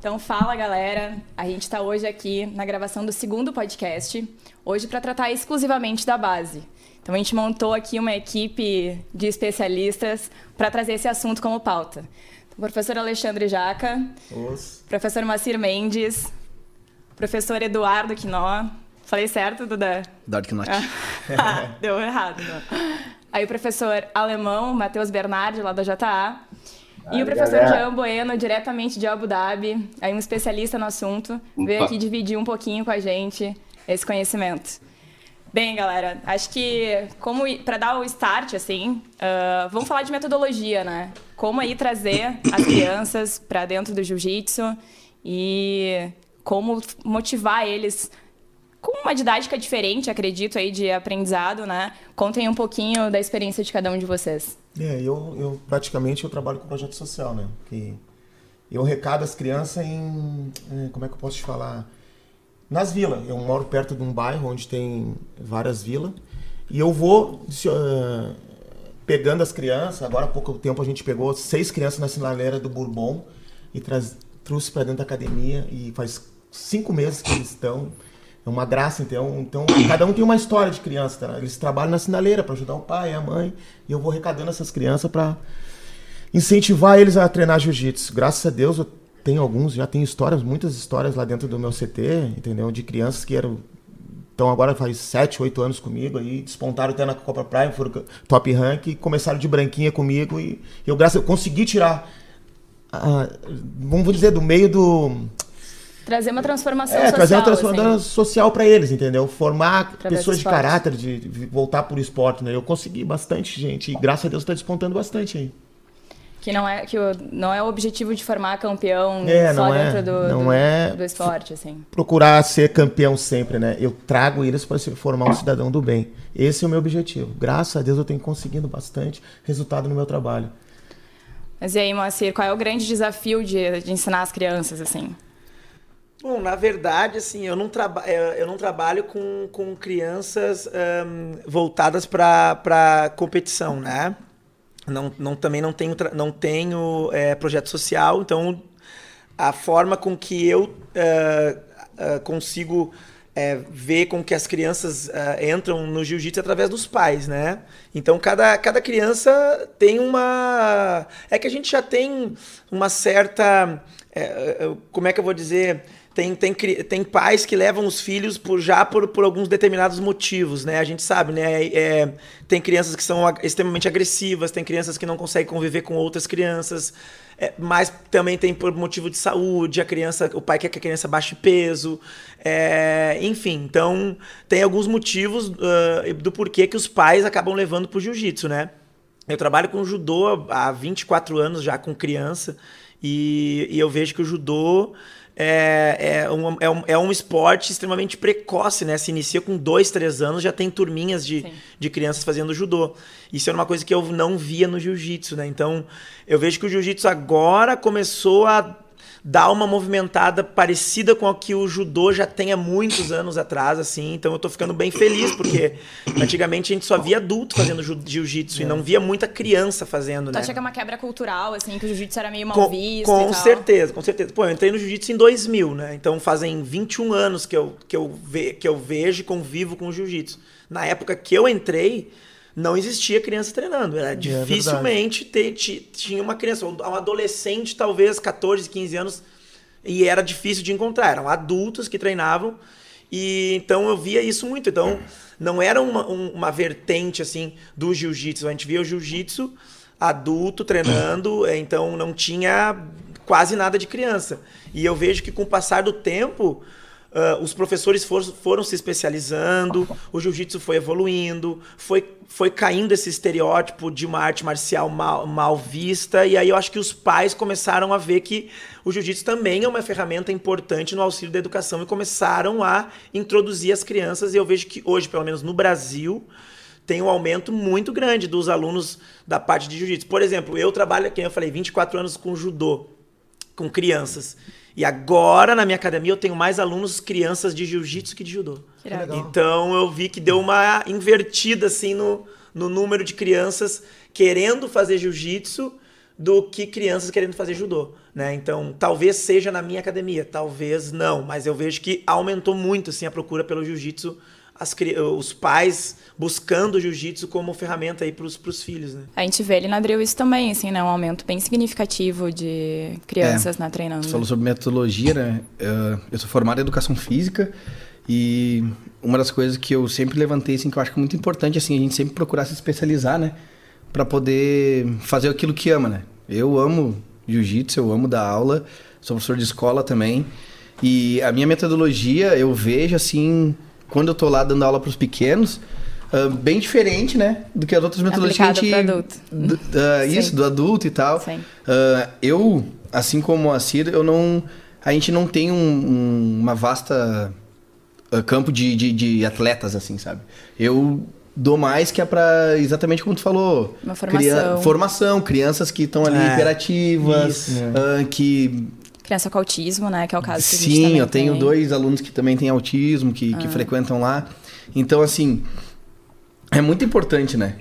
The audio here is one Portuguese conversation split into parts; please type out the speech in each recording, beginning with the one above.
Então, fala galera, a gente está hoje aqui na gravação do segundo podcast, hoje para tratar exclusivamente da base. Então, a gente montou aqui uma equipe de especialistas para trazer esse assunto como pauta. Então, professor Alexandre Jaca, Os. professor Macir Mendes, professor Eduardo Quinó. Falei certo, Duda? Eduardo Quinó. Ah, deu errado. Não. Aí o professor alemão, Matheus Bernardi, lá da JA. E o professor Jean Bueno, diretamente de Abu Dhabi, aí um especialista no assunto, Opa. veio aqui dividir um pouquinho com a gente esse conhecimento. Bem, galera, acho que como para dar o start, assim, uh, vamos falar de metodologia, né? Como aí trazer as crianças para dentro do jiu-jitsu e como motivar eles com uma didática diferente, acredito, aí de aprendizado, né? Contem um pouquinho da experiência de cada um de vocês. É, eu, eu praticamente eu trabalho com projeto social, né? Que eu recado as crianças em, é, como é que eu posso te falar? Nas vilas. Eu moro perto de um bairro onde tem várias vilas e eu vou uh, pegando as crianças. Agora há pouco tempo a gente pegou seis crianças na sinaleira do Bourbon e traz, trouxe para dentro da academia e faz cinco meses que eles estão é uma graça, então, então cada um tem uma história de criança, tá? Eles trabalham na sinaleira para ajudar o pai, a mãe, e eu vou arrecadando essas crianças para incentivar eles a treinar jiu-jitsu. Graças a Deus eu tenho alguns, já tenho histórias, muitas histórias lá dentro do meu CT, entendeu? De crianças que eram então agora faz 7, 8 anos comigo aí, despontaram até na Copa Prime, foram top rank, começaram de branquinha comigo e eu graças eu consegui tirar vamos dizer do meio do Trazer uma transformação é, social. trazer uma transformação assim. social para eles, entendeu? Formar pessoas de caráter, de, de, voltar por esporte, né? Eu consegui bastante, gente, e graças a Deus está despontando bastante aí. Que não é que o, não é o objetivo de formar campeão é, só dentro é, do, não do, é do esporte, assim. Procurar ser campeão sempre, né? Eu trago eles para formar um cidadão do bem. Esse é o meu objetivo. Graças a Deus eu tenho conseguido bastante resultado no meu trabalho. Mas e aí, Moacir, qual é o grande desafio de, de ensinar as crianças, assim? Bom, na verdade, assim, eu não, traba eu não trabalho com, com crianças um, voltadas para competição, né? Não, não, também não tenho, não tenho é, projeto social, então a forma com que eu uh, uh, consigo é, ver com que as crianças uh, entram no jiu-jitsu é através dos pais, né? Então cada, cada criança tem uma. É que a gente já tem uma certa. É, como é que eu vou dizer? Tem, tem, tem pais que levam os filhos por já por, por alguns determinados motivos, né? A gente sabe, né? É, tem crianças que são extremamente agressivas, tem crianças que não conseguem conviver com outras crianças, é, mas também tem por motivo de saúde, a criança, o pai quer que a criança baixe peso, é, enfim. Então, tem alguns motivos uh, do porquê que os pais acabam levando pro jiu-jitsu, né? Eu trabalho com judô há 24 anos já com criança e, e eu vejo que o judô é, é, um, é, um, é um esporte extremamente precoce, né? Se inicia com dois, três anos, já tem turminhas de, de crianças fazendo judô. Isso era uma coisa que eu não via no jiu-jitsu, né? Então, eu vejo que o jiu-jitsu agora começou a dar uma movimentada parecida com a que o judô já tem há muitos anos atrás, assim. Então eu tô ficando bem feliz, porque antigamente a gente só via adulto fazendo jiu-jitsu é. e não via muita criança fazendo, tu né? acha que é uma quebra cultural, assim, que o jiu-jitsu era meio mal com, visto? Com certeza, com certeza. Pô, eu entrei no jiu-jitsu em 2000, né? Então fazem 21 anos que eu, que eu, ve, que eu vejo e convivo com o jiu-jitsu. Na época que eu entrei, não existia criança treinando. Era é dificilmente ter, tinha uma criança, um adolescente, talvez 14, 15 anos, e era difícil de encontrar. Eram adultos que treinavam, e então eu via isso muito. Então não era uma, uma vertente assim do jiu-jitsu. A gente via o jiu-jitsu adulto treinando, então não tinha quase nada de criança. E eu vejo que com o passar do tempo Uh, os professores for, foram se especializando, o jiu-jitsu foi evoluindo, foi, foi caindo esse estereótipo de uma arte marcial mal, mal vista, e aí eu acho que os pais começaram a ver que o jiu-jitsu também é uma ferramenta importante no auxílio da educação e começaram a introduzir as crianças, e eu vejo que hoje, pelo menos no Brasil, tem um aumento muito grande dos alunos da parte de jiu-jitsu. Por exemplo, eu trabalho, como eu falei, 24 anos com judô, com crianças. E agora, na minha academia, eu tenho mais alunos crianças de jiu-jitsu que de judô. Que então, eu vi que deu uma invertida, assim, no, no número de crianças querendo fazer jiu-jitsu do que crianças querendo fazer judô. Né? Então, talvez seja na minha academia, talvez não, mas eu vejo que aumentou muito assim, a procura pelo jiu-jitsu, os pais buscando o jiu-jitsu como ferramenta aí para os filhos. Né? A gente vê ali na Drill isso também, assim, né? um aumento bem significativo de crianças é, na treinando. Você falou sobre metodologia, né? Eu sou formado em educação física e uma das coisas que eu sempre levantei, assim, que eu acho que é muito importante, assim, a gente sempre procurar se especializar, né? Para poder fazer aquilo que ama, né? Eu amo jiu-jitsu, eu amo dar aula, sou professor de escola também. E a minha metodologia, eu vejo assim, quando eu tô lá dando aula para os pequenos, uh, bem diferente, né? Do que as outras metodologias Aplicado que a gente. Adulto. Do, uh, isso, do adulto e tal. Sim. Uh, eu, assim como a Cida, eu não. A gente não tem um, um, uma vasta campo de, de, de atletas, assim, sabe? Eu dou mais que é para exatamente como tu falou. Uma formação. formação, crianças que estão ali é, hiperativas, uh, que criança com autismo, né, que é o caso que Sim, a gente eu tenho tem. dois alunos que também têm autismo, que, ah. que frequentam lá. Então, assim, é muito importante, né,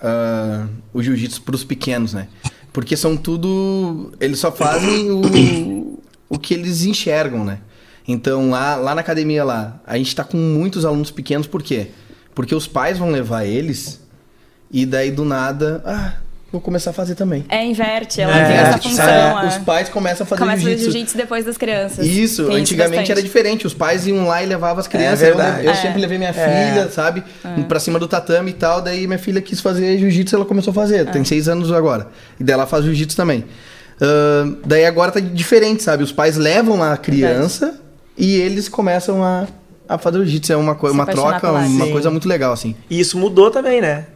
uh, o jiu-jitsu para os pequenos, né? Porque são tudo... Eles só fazem o, o que eles enxergam, né? Então, lá, lá na academia lá, a gente está com muitos alunos pequenos, por quê? Porque porque os pais vão levar eles e daí do nada, ah, vou começar a fazer também. É, inverte, ela é, tem essa função. É. Os pais começam a fazer Começa jiu-jitsu. jiu-jitsu depois das crianças. Isso, tem antigamente isso era diferente. Os pais iam lá e levavam as crianças. É eu, eu é. sempre levei minha é. filha, sabe, é. pra cima do tatame e tal. Daí minha filha quis fazer jiu-jitsu, ela começou a fazer. Tem seis anos agora. E daí ela faz jiu-jitsu também. Uh, daí agora tá diferente, sabe? Os pais levam lá a criança e eles começam a a fazer jiu-jitsu é uma, uma troca, uma Sim. coisa muito legal, assim. E isso mudou também, né?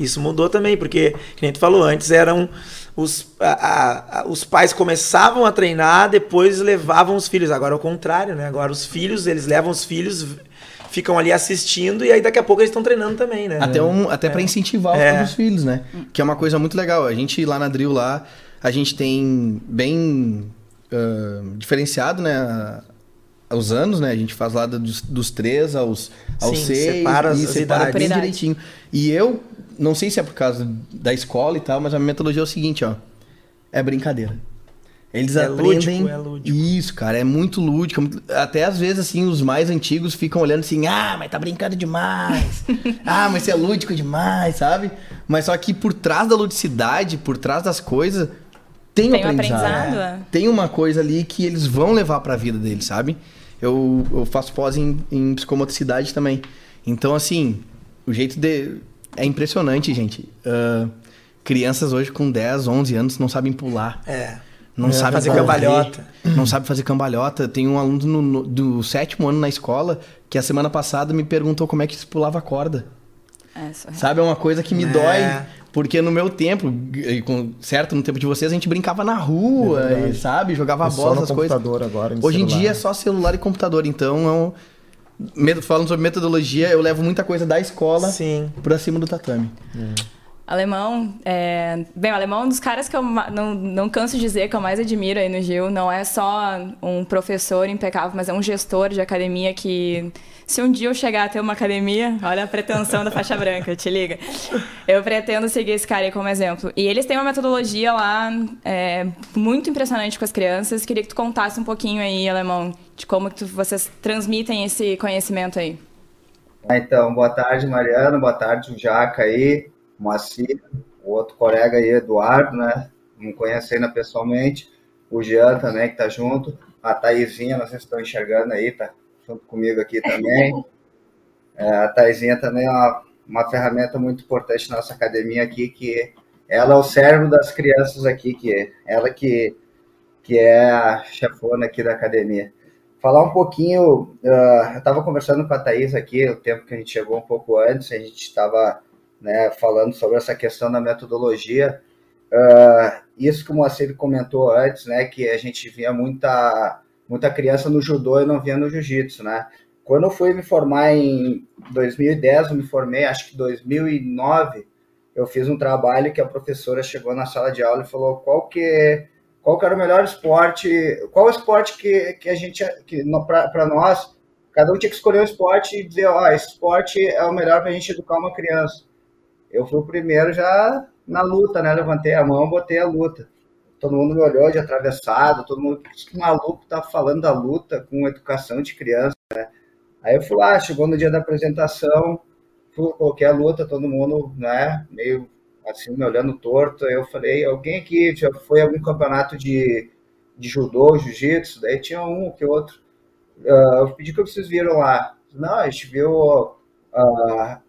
Isso mudou também, porque, que nem tu falou, antes eram os, a, a, os pais começavam a treinar, depois levavam os filhos. Agora é o contrário, né? Agora os filhos, eles levam os filhos, ficam ali assistindo e aí daqui a pouco eles estão treinando também, né? Até, um, até é. para incentivar é. os filhos, né? Que é uma coisa muito legal. A gente lá na Drill lá, a gente tem bem uh, diferenciado, né? os anos, né? A gente faz lá dos, dos 3 aos, aos Sim, 6 separa e separa bem direitinho. E eu, não sei se é por causa da escola e tal, mas a minha metodologia é o seguinte, ó. É brincadeira. Eles é aprendem. Lúdico, é lúdico. Isso, cara, é muito lúdico. Até às vezes, assim, os mais antigos ficam olhando assim, ah, mas tá brincando demais. ah, mas você é lúdico demais, sabe? Mas só que por trás da ludicidade, por trás das coisas, tem, tem um aprendizado. aprendizado. É. Tem uma coisa ali que eles vão levar para a vida deles, sabe? eu, eu faço pós em, em psicomotricidade também. Então, assim, o jeito de. É impressionante, gente. Uh, crianças hoje com 10, 11 anos não sabem pular. É. Não é, sabe fazer cambalhota. Não sabe fazer cambalhota. Tem um aluno no, no, do sétimo ano na escola que a semana passada me perguntou como é que se pulava corda. É, sabe, é uma coisa que me é. dói. Porque no meu tempo, certo, no tempo de vocês, a gente brincava na rua, é e, sabe? Jogava é bola, essas coisas. Agora, Hoje celular. em dia é só celular e computador. Então, falando sobre metodologia, eu levo muita coisa da escola Sim. pra cima do tatame. É. Alemão, é... bem, o alemão é um dos caras que eu não, não canso de dizer que eu mais admiro aí no Gil. Não é só um professor impecável, mas é um gestor de academia que, se um dia eu chegar a ter uma academia, olha a pretensão da faixa branca, te liga. Eu pretendo seguir esse cara aí como exemplo. E eles têm uma metodologia lá é, muito impressionante com as crianças. Queria que tu contasse um pouquinho aí, Alemão, de como que tu, vocês transmitem esse conhecimento aí. Então, boa tarde, Mariana, boa tarde, o Jaca aí. Moacir, o outro colega aí, Eduardo, né? Não conheço ainda pessoalmente. O Jean também, que tá junto. A Thaisinha, não sei se estão enxergando aí, tá junto comigo aqui também. É, a Thaisinha também é uma, uma ferramenta muito importante na nossa academia aqui, que ela é o cérebro das crianças aqui, que ela que, que é a chefona aqui da academia. Falar um pouquinho, uh, eu estava conversando com a Thaís aqui, o tempo que a gente chegou um pouco antes, a gente estava né, falando sobre essa questão da metodologia. Uh, isso que o Moacir comentou antes, né, que a gente via muita, muita criança no judô e não via no jiu-jitsu, né? Quando eu fui me formar em 2010, eu me formei, acho que 2009, eu fiz um trabalho que a professora chegou na sala de aula e falou qual que qual que era o melhor esporte, qual o esporte que, que a gente, que para nós, cada um tinha que escolher um esporte e dizer, ó, oh, esse esporte é o melhor para a gente educar uma criança eu fui o primeiro já na luta, né? Levantei a mão, botei a luta. todo mundo me olhou de atravessado, todo mundo, que maluco tá falando da luta com educação de criança, né? Aí eu fui lá, chegou no dia da apresentação, fui, coloquei a luta, todo mundo, né, meio assim, me olhando torto, aí eu falei, alguém aqui já foi algum campeonato de, de judô, jiu-jitsu? Daí tinha um que outro. Uh, eu pedi que vocês viram lá. Não, a gente viu uh,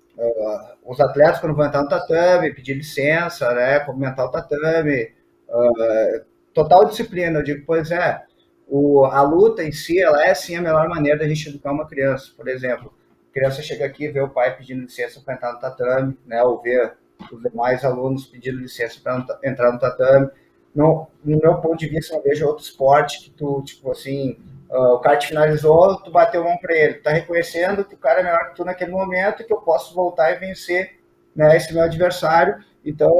os atletas quando vão entrar no tatame, pedir licença, né, cumprimentar o tatame, total disciplina. Eu digo, pois é, o, a luta em si, ela é sim a melhor maneira da gente educar uma criança. Por exemplo, a criança chega aqui e vê o pai pedindo licença para entrar no tatame, né, ou ver os demais alunos pedindo licença para entrar no tatame. No, no meu ponto de vista, eu vejo outro esporte que tu, tipo assim, uh, o cara te finalizou, tu bateu mão para ele, tá reconhecendo que o cara é melhor que tu naquele momento e que eu posso voltar e vencer né, esse meu adversário. Então,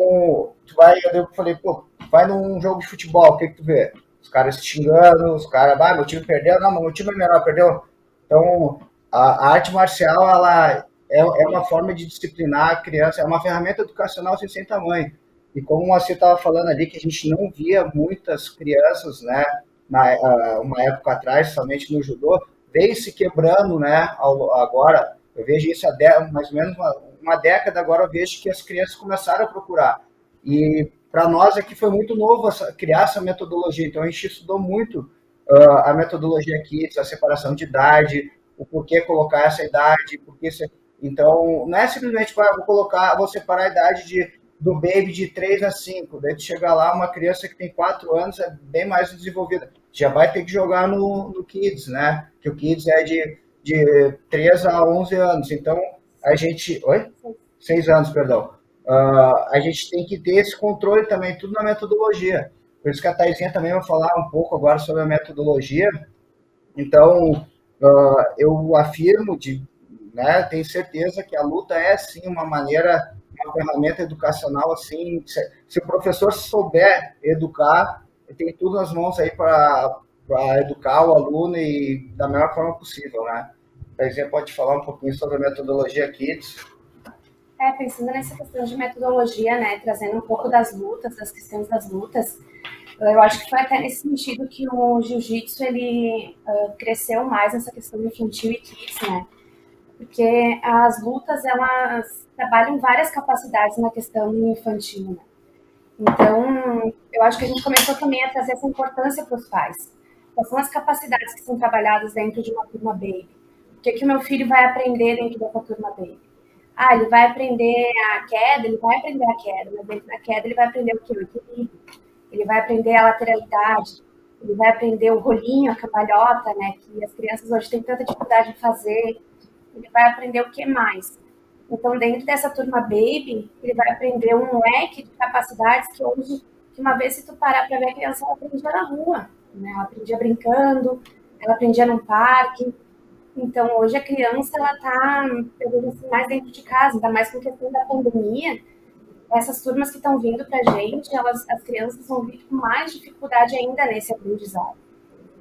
tu vai, eu falei, pô, vai num jogo de futebol, o que, que tu vê? Os caras se xingando, os caras, ah, meu time perdeu, não, meu time é melhor, perdeu. Então, a, a arte marcial, ela é, é uma forma de disciplinar a criança, é uma ferramenta educacional sem, sem tamanho. E como você estava falando ali, que a gente não via muitas crianças, né, na, uma época atrás, somente no judô, veio se quebrando, né, agora, eu vejo isso há mais ou menos uma, uma década agora, eu vejo que as crianças começaram a procurar. E para nós aqui foi muito novo essa, criar essa metodologia, então a gente estudou muito uh, a metodologia aqui, a separação de idade, o porquê colocar essa idade, porquê ser então, não é simplesmente, ah, vou colocar, vou separar a idade de, do baby de 3 a 5. Daí chegar lá, uma criança que tem 4 anos é bem mais desenvolvida. Já vai ter que jogar no, no Kids, né? Que o Kids é de, de 3 a 11 anos. Então, a gente. Oi? 6 anos, perdão. Uh, a gente tem que ter esse controle também, tudo na metodologia. Por isso que a Taizinha também vai falar um pouco agora sobre a metodologia. Então, uh, eu afirmo de né? Tenho certeza que a luta é sim uma maneira, uma ferramenta educacional assim. Se, se o professor souber educar, tem tudo nas mãos aí para educar o aluno e da melhor forma possível, né? A exemplo, pode falar um pouquinho sobre a metodologia Kids. É, pensando nessa questão de metodologia, né, trazendo um pouco das lutas, das questões das lutas, eu acho que foi até nesse sentido que o jiu-jitsu ele uh, cresceu mais nessa questão infantil e kids, né? porque as lutas elas trabalham várias capacidades na questão infantil. Né? Então, eu acho que a gente começou também a trazer essa importância para os pais. Quais são as capacidades que são trabalhadas dentro de uma turma baby? O que, que o meu filho vai aprender dentro dessa turma baby? Ah, ele vai aprender a queda, ele vai aprender a queda, mas dentro da queda ele vai aprender o quê? O equilíbrio. Ele vai aprender a lateralidade, ele vai aprender o rolinho, a cambalhota, né? Que as crianças hoje têm tanta dificuldade de fazer ele vai aprender o que mais? Então, dentro dessa turma Baby, ele vai aprender um leque de capacidades que hoje, que uma vez se tu parar para ver a criança, ela aprendia na rua, né? Ela aprendia brincando, ela aprendia no parque. Então, hoje a criança, ela tá, assim, mais dentro de casa, ainda mais com questão da pandemia. Essas turmas que estão vindo para a gente, elas, as crianças vão vir com mais dificuldade ainda nesse aprendizado.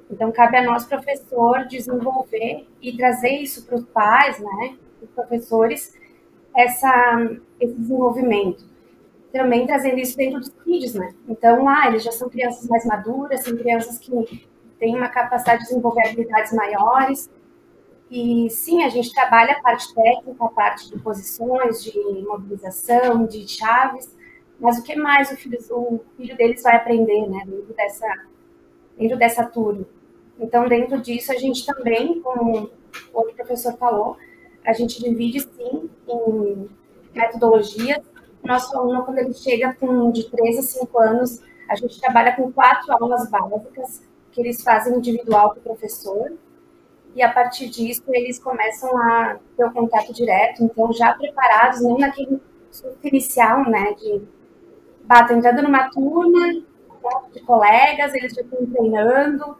Então, cabe a nós, professor, desenvolver e trazer isso para os pais, né, os professores, essa, esse desenvolvimento. Também trazendo isso dentro dos kids, né? Então, ah, eles já são crianças mais maduras, são crianças que têm uma capacidade de desenvolver habilidades maiores. E sim, a gente trabalha a parte técnica, a parte de posições, de mobilização, de chaves, mas o que mais o filho, o filho deles vai aprender, né, dentro dessa, dentro dessa turma? Então, dentro disso, a gente também, como o outro professor falou, a gente divide sim em metodologias. Nosso aluno, quando ele chega com de 3 a 5 anos, a gente trabalha com quatro aulas básicas que eles fazem individual com o professor. E a partir disso, eles começam a ter o contato direto, então já preparados, não naquele inicial, né, de bato entrando numa turma de colegas, eles já estão treinando,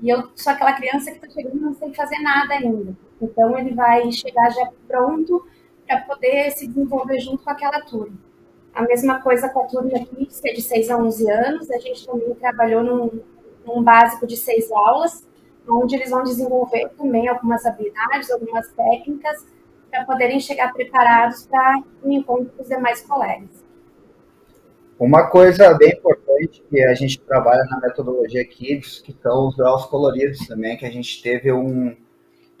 e eu sou aquela criança que está chegando e não sei fazer nada ainda. Então, ele vai chegar já pronto para poder se desenvolver junto com aquela turma. A mesma coisa com a turma aqui, que é de 6 a 11 anos, a gente também trabalhou num, num básico de seis aulas, onde eles vão desenvolver também algumas habilidades, algumas técnicas, para poderem chegar preparados para o um encontro com os demais colegas. Uma coisa bem importante que a gente trabalha na metodologia Kids, que são os graus coloridos também, que a gente teve um,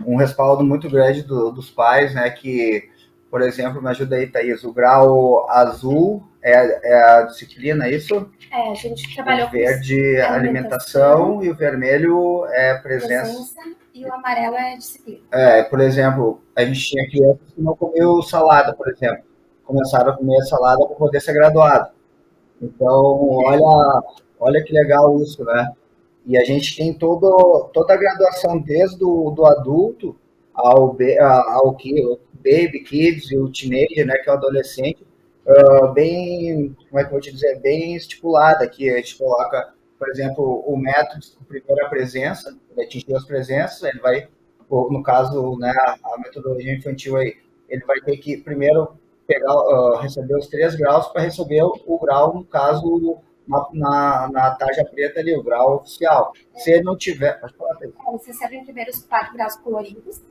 um respaldo muito grande do, dos pais, né? Que, por exemplo, me ajuda aí, Thaís, o grau azul é, é a disciplina, é isso? É, a gente trabalhou o verde com alimentação, e o vermelho é presença. presença. E o amarelo é disciplina. É, por exemplo, a gente tinha crianças que não comiam salada, por exemplo. Começaram a comer salada para poder ser graduado. Então, olha, olha que legal isso, né? E a gente tem todo, toda a graduação, desde o do adulto ao, ao, baby, kids e o teenager, né, que é o adolescente, uh, bem, como é que eu vou te dizer, bem estipulada, que a gente coloca, por exemplo, o método de primeira presença, ele atingir as presenças, ele vai, no caso, né, a metodologia infantil aí, ele vai ter que primeiro pegar, uh, receber os três graus para receber o, o, grau, no caso, na, na, na, tarja preta ali, o grau oficial. Se ele não tiver, pode falar, Pedro. Você recebe primeiro os quatro graus coloridos,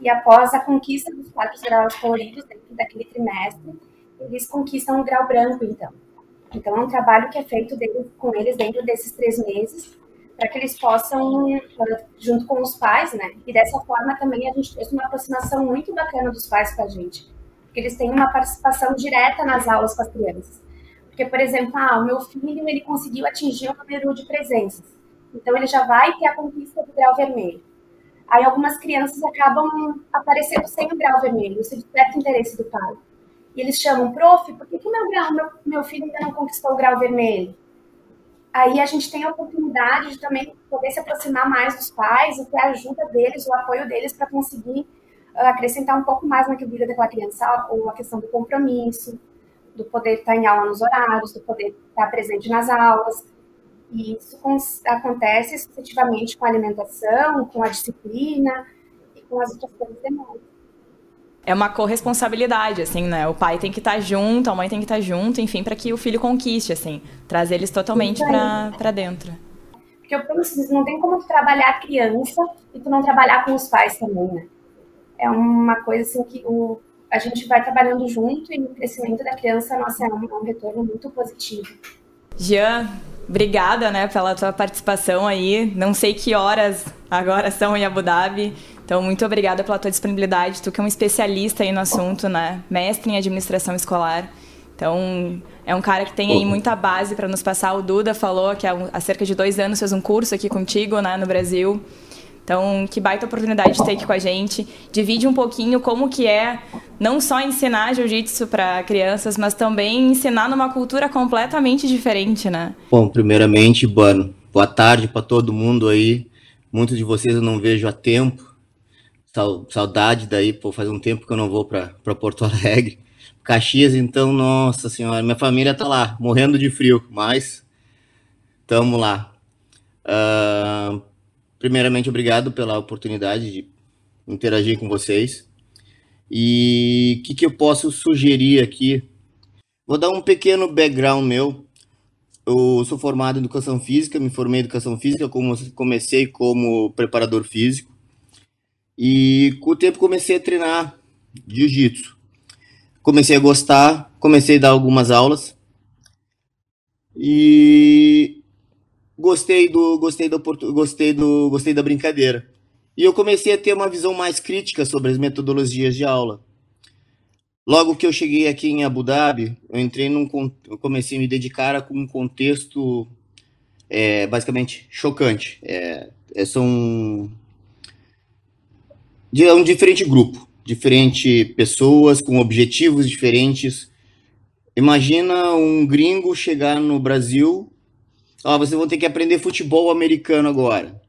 e após a conquista dos quatro graus coloridos dentro daquele trimestre, eles conquistam o grau branco, então. Então, é um trabalho que é feito com eles dentro desses três meses, para que eles possam, junto com os pais, né? E dessa forma também a gente fez uma aproximação muito bacana dos pais com a gente. Porque eles têm uma participação direta nas aulas com as crianças. Porque, por exemplo, ah, o meu filho ele conseguiu atingir o número de presenças. Então, ele já vai ter a conquista do grau vermelho. Aí, algumas crianças acabam aparecendo sem o grau vermelho. Isso desperta interesse do pai. E eles chamam, prof, por que, que meu, grau, meu, meu filho ainda não conquistou o grau vermelho? Aí a gente tem a oportunidade de também poder se aproximar mais dos pais e ter a ajuda deles, o apoio deles para conseguir uh, acrescentar um pouco mais na vida daquela criança, ou a questão do compromisso, do poder estar em aula nos horários, do poder estar presente nas aulas. E isso acontece sucessivamente com a alimentação, com a disciplina e com as outras coisas demais é uma corresponsabilidade, assim, né? O pai tem que estar junto, a mãe tem que estar junto, enfim, para que o filho conquiste, assim, trazer eles totalmente para dentro. Porque eu penso, não tem como tu trabalhar a criança e tu não trabalhar com os pais também, né? É uma coisa assim que o, a gente vai trabalhando junto e o crescimento da criança, nossa, é um, é um retorno muito positivo. Jean, obrigada, né, pela tua participação aí. Não sei que horas agora são em Abu Dhabi. Então, muito obrigada pela tua disponibilidade. Tu que é um especialista aí no assunto, né? Mestre em administração escolar. Então, é um cara que tem aí muita base para nos passar. O Duda falou que há cerca de dois anos fez um curso aqui contigo, né, no Brasil. Então, que baita oportunidade de ter aqui com a gente. Divide um pouquinho como que é não só ensinar jiu-jitsu para crianças, mas também ensinar numa cultura completamente diferente, né? Bom, primeiramente, Bano, boa tarde para todo mundo aí. Muitos de vocês eu não vejo há tempo. Saudade daí, pô, faz um tempo que eu não vou para Porto Alegre. Caxias, então, nossa senhora, minha família tá lá, morrendo de frio, mas tamo lá. Uh, primeiramente, obrigado pela oportunidade de interagir com vocês. E o que, que eu posso sugerir aqui? Vou dar um pequeno background meu. Eu sou formado em educação física, me formei em educação física, como comecei como preparador físico. E com o tempo comecei a treinar jiu-jitsu. Comecei a gostar, comecei a dar algumas aulas. E gostei do gostei do gostei do gostei da brincadeira. E eu comecei a ter uma visão mais crítica sobre as metodologias de aula. Logo que eu cheguei aqui em Abu Dhabi, eu entrei num eu comecei a me dedicar com um contexto é, basicamente chocante. É, é são de um diferente grupo, diferente pessoas com objetivos diferentes. Imagina um gringo chegar no Brasil, ó, vocês vão ter que aprender futebol americano agora.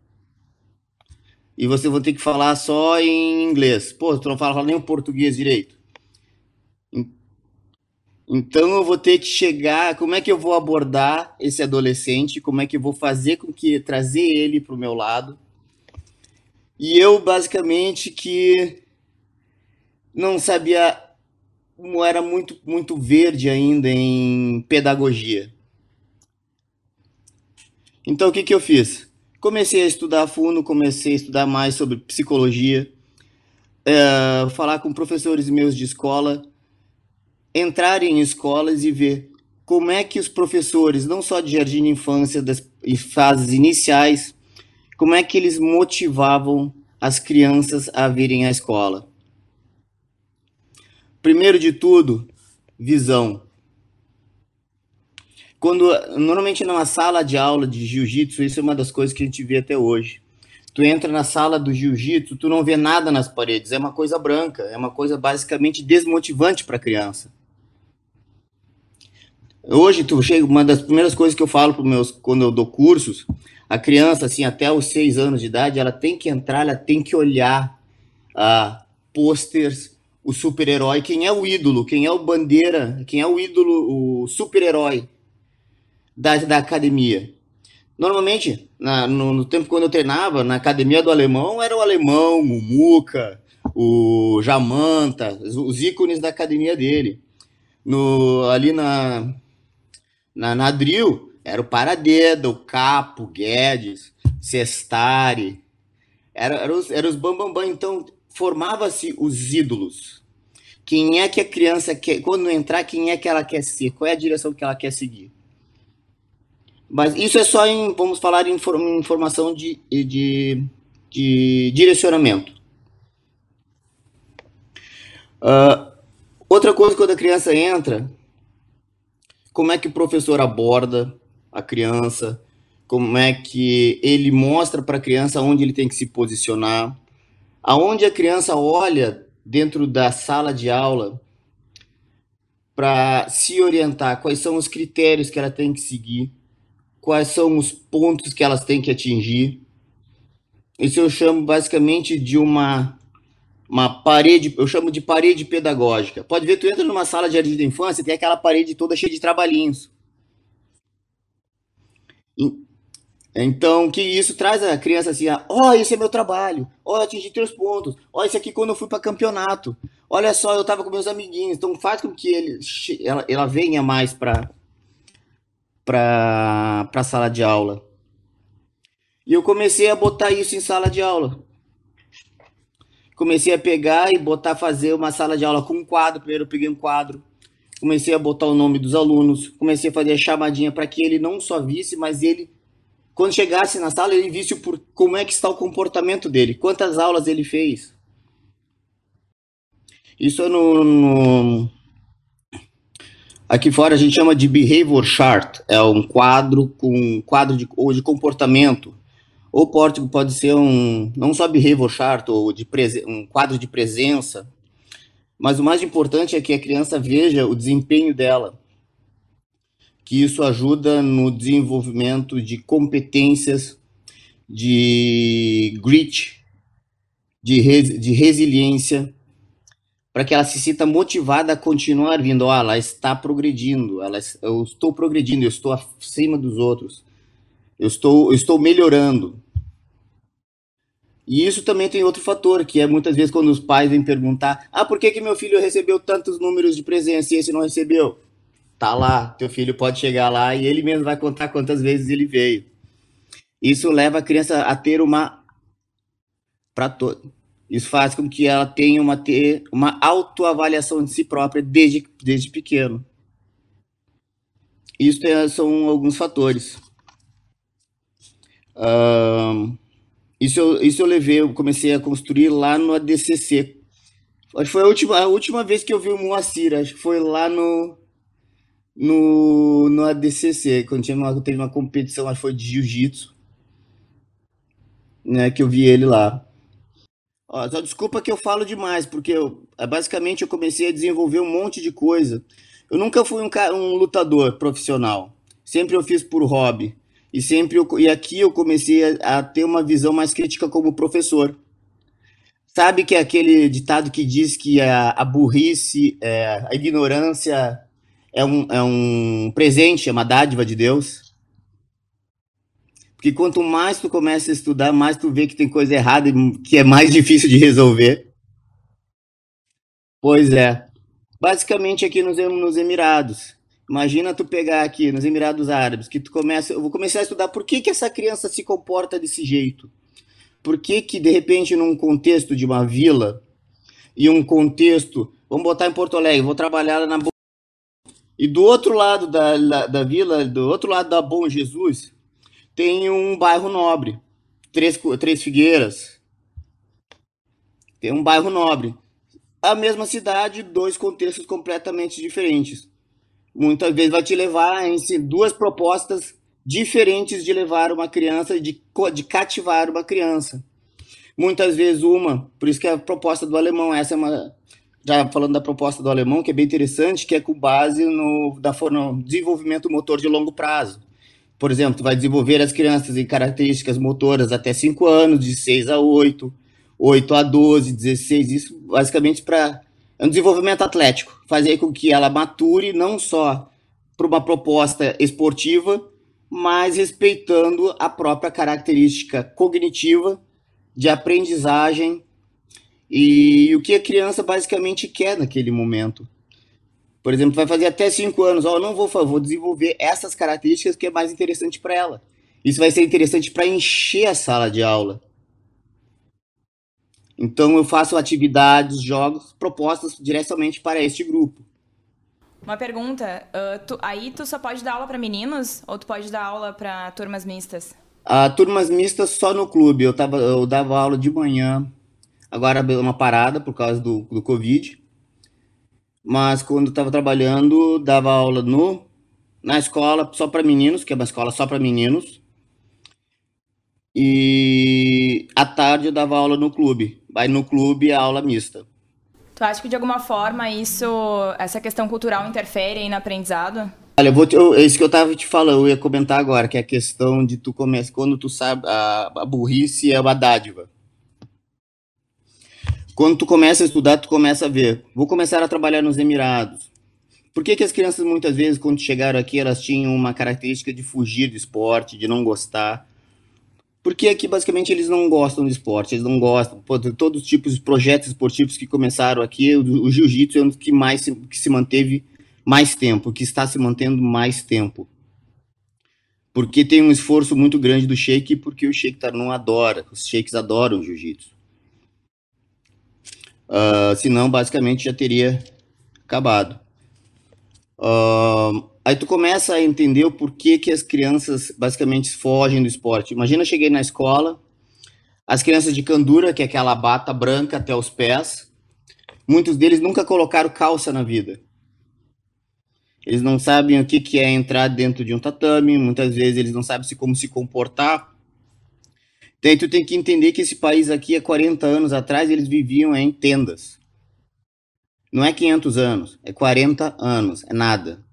E vocês vão ter que falar só em inglês. Pô, tu não fala nem o português direito. Então eu vou ter que chegar, como é que eu vou abordar esse adolescente, como é que eu vou fazer com que trazer ele para o meu lado e eu, basicamente, que não sabia, era muito, muito verde ainda em pedagogia. Então, o que, que eu fiz? Comecei a estudar a fundo, comecei a estudar mais sobre psicologia, é, falar com professores meus de escola, entrar em escolas e ver como é que os professores, não só de jardim de infância, das fases iniciais, como é que eles motivavam as crianças a virem à escola? Primeiro de tudo, visão. Quando normalmente numa sala de aula de jiu-jitsu, isso é uma das coisas que a gente vê até hoje. Tu entra na sala do jiu-jitsu, tu não vê nada nas paredes, é uma coisa branca, é uma coisa basicamente desmotivante para a criança. Hoje, tu chega, uma das primeiras coisas que eu falo para meus quando eu dou cursos, a criança, assim, até os seis anos de idade, ela tem que entrar, ela tem que olhar ah, posters, o super-herói, quem é o ídolo, quem é o bandeira, quem é o ídolo, o super-herói da, da academia. Normalmente, na, no, no, tempo quando eu treinava, na academia do alemão, era o alemão, o Muca, o Jamanta, os, os ícones da academia dele. No, ali na, na, na Drill, era o Paradeda, o Capo, o Guedes, Cestari. Era, era, os, era os bambambam. Bam, bam. Então, formava-se os ídolos. Quem é que a criança quer... Quando entrar, quem é que ela quer ser? Qual é a direção que ela quer seguir? Mas isso é só em, vamos falar, em informação de, de, de direcionamento. Uh, outra coisa, quando a criança entra, como é que o professor aborda a criança, como é que ele mostra para a criança onde ele tem que se posicionar, aonde a criança olha dentro da sala de aula para se orientar, quais são os critérios que ela tem que seguir, quais são os pontos que elas têm que atingir. Isso eu chamo basicamente de uma uma parede, eu chamo de parede pedagógica. Pode ver, tu entra numa sala de jardim de infância, tem aquela parede toda cheia de trabalhinhos. Então, que isso traz a criança assim, ó, oh, esse é meu trabalho, ó, oh, atingi três pontos, ó, oh, esse aqui quando eu fui para campeonato, olha só, eu tava com meus amiguinhos, então faz com que ele, ela, ela venha mais para para a sala de aula. E eu comecei a botar isso em sala de aula comecei a pegar e botar, fazer uma sala de aula com um quadro. Primeiro eu peguei um quadro, comecei a botar o nome dos alunos, comecei a fazer a chamadinha para que ele não só visse, mas ele, quando chegasse na sala, ele visse por como é que está o comportamento dele, quantas aulas ele fez. Isso no, no aqui fora a gente chama de behavior chart, é um quadro com um quadro de, ou de comportamento. Ou pode, pode ser um, não só behavior chart, ou de um quadro de presença, mas o mais importante é que a criança veja o desempenho dela, que isso ajuda no desenvolvimento de competências, de grit, de, res, de resiliência, para que ela se sinta motivada a continuar vindo. Oh, ela está progredindo, ela, eu estou progredindo, eu estou acima dos outros, eu estou, eu estou melhorando. E isso também tem outro fator, que é muitas vezes quando os pais vêm perguntar: ah, por que, que meu filho recebeu tantos números de presença e esse não recebeu? Tá lá, teu filho pode chegar lá e ele mesmo vai contar quantas vezes ele veio. Isso leva a criança a ter uma. Para todo. Isso faz com que ela tenha uma, ter uma autoavaliação de si própria desde, desde pequeno. Isso é, são alguns fatores. Um, isso eu, isso eu levei, eu comecei a construir lá no ADCC. Acho que foi a última, a última vez que eu vi o Moacir, acho que foi lá no, no, no ADCC, quando tinha uma, teve uma competição, acho que foi de jiu-jitsu, né, que eu vi ele lá. Ó, só desculpa que eu falo demais, porque eu, basicamente eu comecei a desenvolver um monte de coisa. Eu nunca fui um, um lutador profissional, sempre eu fiz por hobby. E sempre eu, e aqui eu comecei a, a, ter uma visão mais crítica como professor. Sabe que é aquele ditado que diz que a, a burrice, é, a ignorância é um, é um presente, é uma dádiva de Deus? Porque quanto mais tu começa a estudar, mais tu vê que tem coisa errada que é mais difícil de resolver. Pois é. Basicamente aqui nos, nos Emirados. Imagina tu pegar aqui nos Emirados Árabes, que tu começa, eu vou começar a estudar por que, que essa criança se comporta desse jeito. Por que que de repente num contexto de uma vila e um contexto, vamos botar em Porto Alegre, vou trabalhar na E do outro lado da, da, da vila, do outro lado da Bom Jesus, tem um bairro nobre, Três, Três Figueiras. Tem um bairro nobre. A mesma cidade, dois contextos completamente diferentes. Muitas vezes vai te levar em duas propostas diferentes de levar uma criança, de, de cativar uma criança. Muitas vezes uma, por isso que a proposta do alemão, essa é uma, já falando da proposta do alemão, que é bem interessante, que é com base no, da, no desenvolvimento motor de longo prazo. Por exemplo, vai desenvolver as crianças em características motoras até 5 anos, de 6 a 8, 8 a 12, 16, isso basicamente para é um desenvolvimento atlético, fazer com que ela mature não só para uma proposta esportiva, mas respeitando a própria característica cognitiva de aprendizagem e o que a criança basicamente quer naquele momento. Por exemplo, vai fazer até cinco anos, ó, oh, não vou, vou desenvolver essas características que é mais interessante para ela. Isso vai ser interessante para encher a sala de aula. Então eu faço atividades, jogos, propostas diretamente para este grupo. Uma pergunta, uh, tu, aí tu só pode dar aula para meninos ou tu pode dar aula para turmas mistas? Uh, turmas mistas só no clube. Eu, tava, eu dava aula de manhã, agora uma parada por causa do, do Covid mas quando estava trabalhando, dava aula no na escola só para meninos, que é uma escola só para meninos. E à tarde eu dava aula no clube. Aí no clube a aula mista. Tu acha que de alguma forma isso, essa questão cultural interfere aí no aprendizado? Olha, eu vou te, eu, é isso que eu tava te falando, eu ia comentar agora, que é a questão de tu começar, quando tu sabe, a, a burrice é uma dádiva. Quando tu começa a estudar, tu começa a ver. Vou começar a trabalhar nos Emirados. Por que, que as crianças, muitas vezes, quando chegaram aqui, elas tinham uma característica de fugir do esporte, de não gostar? Porque aqui, basicamente, eles não gostam de esporte, eles não gostam. Pô, todos os tipos de projetos esportivos que começaram aqui, o, o jiu-jitsu é um que mais se, que se manteve mais tempo, que está se mantendo mais tempo. Porque tem um esforço muito grande do Sheik, porque o Sheik não adora, os Sheiks adoram o jiu-jitsu. Uh, senão, basicamente, já teria acabado. Uh, aí tu começa a entender o porquê que as crianças basicamente fogem do esporte. Imagina, eu cheguei na escola, as crianças de candura, que é aquela bata branca até os pés, muitos deles nunca colocaram calça na vida. Eles não sabem o que, que é entrar dentro de um tatame, muitas vezes eles não sabem se, como se comportar Daí tu tem que entender que esse país aqui, há 40 anos atrás, eles viviam em tendas. Não é 500 anos, é 40 anos, é nada.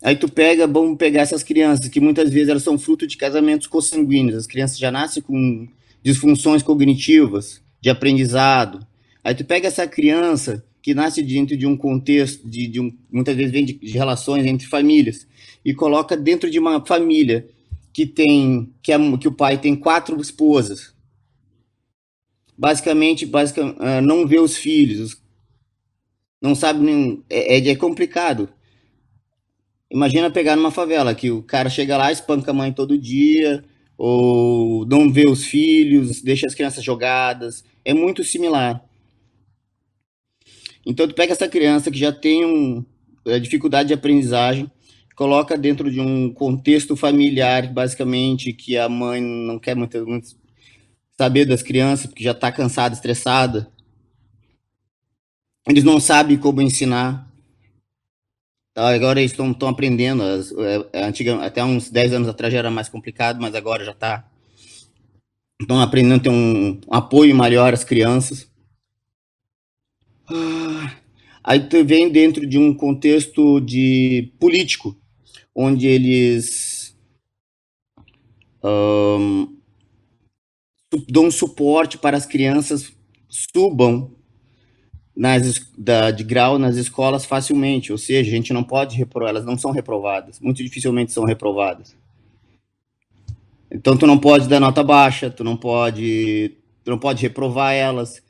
Aí tu pega, vamos pegar essas crianças, que muitas vezes elas são fruto de casamentos consanguíneos. As crianças já nascem com disfunções cognitivas, de aprendizado. Aí tu pega essa criança que nasce dentro de um contexto, de, de um, muitas vezes vem de, de relações entre famílias, e coloca dentro de uma família que tem que, é, que o pai tem quatro esposas. Basicamente, basicamente ah, não vê os filhos, não sabe nem é, é, é complicado. Imagina pegar numa favela que o cara chega lá, espanca a mãe todo dia, ou não vê os filhos, deixa as crianças jogadas. É muito similar. Então, tu pega essa criança que já tem um, é, dificuldade de aprendizagem, coloca dentro de um contexto familiar, basicamente, que a mãe não quer muito, muito saber das crianças, porque já está cansada, estressada. Eles não sabem como ensinar. Então, agora eles estão aprendendo. As, é, é, antiga, até uns 10 anos atrás já era mais complicado, mas agora já está. Estão aprendendo a ter um, um apoio maior às crianças. Ah, aí tu vem dentro de um contexto de político onde eles um, dão suporte para as crianças subam nas, da, de grau nas escolas facilmente, ou seja, a gente não pode reprovar, elas não são reprovadas, muito dificilmente são reprovadas. Então tu não pode dar nota baixa, tu não pode, tu não pode reprovar elas.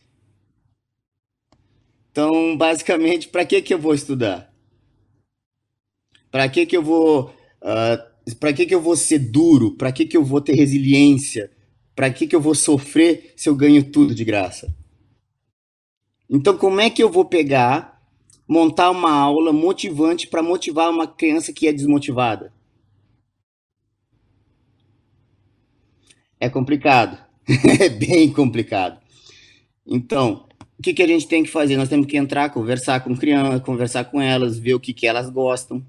Então, basicamente, para que que eu vou estudar? Para que que eu vou uh, ah, para que que eu vou ser duro? Para que que eu vou ter resiliência? Para que que eu vou sofrer se eu ganho tudo de graça? Então, como é que eu vou pegar montar uma aula motivante para motivar uma criança que é desmotivada? É complicado. é bem complicado. Então, o que, que a gente tem que fazer? Nós temos que entrar, conversar com crianças, conversar com elas, ver o que, que elas gostam,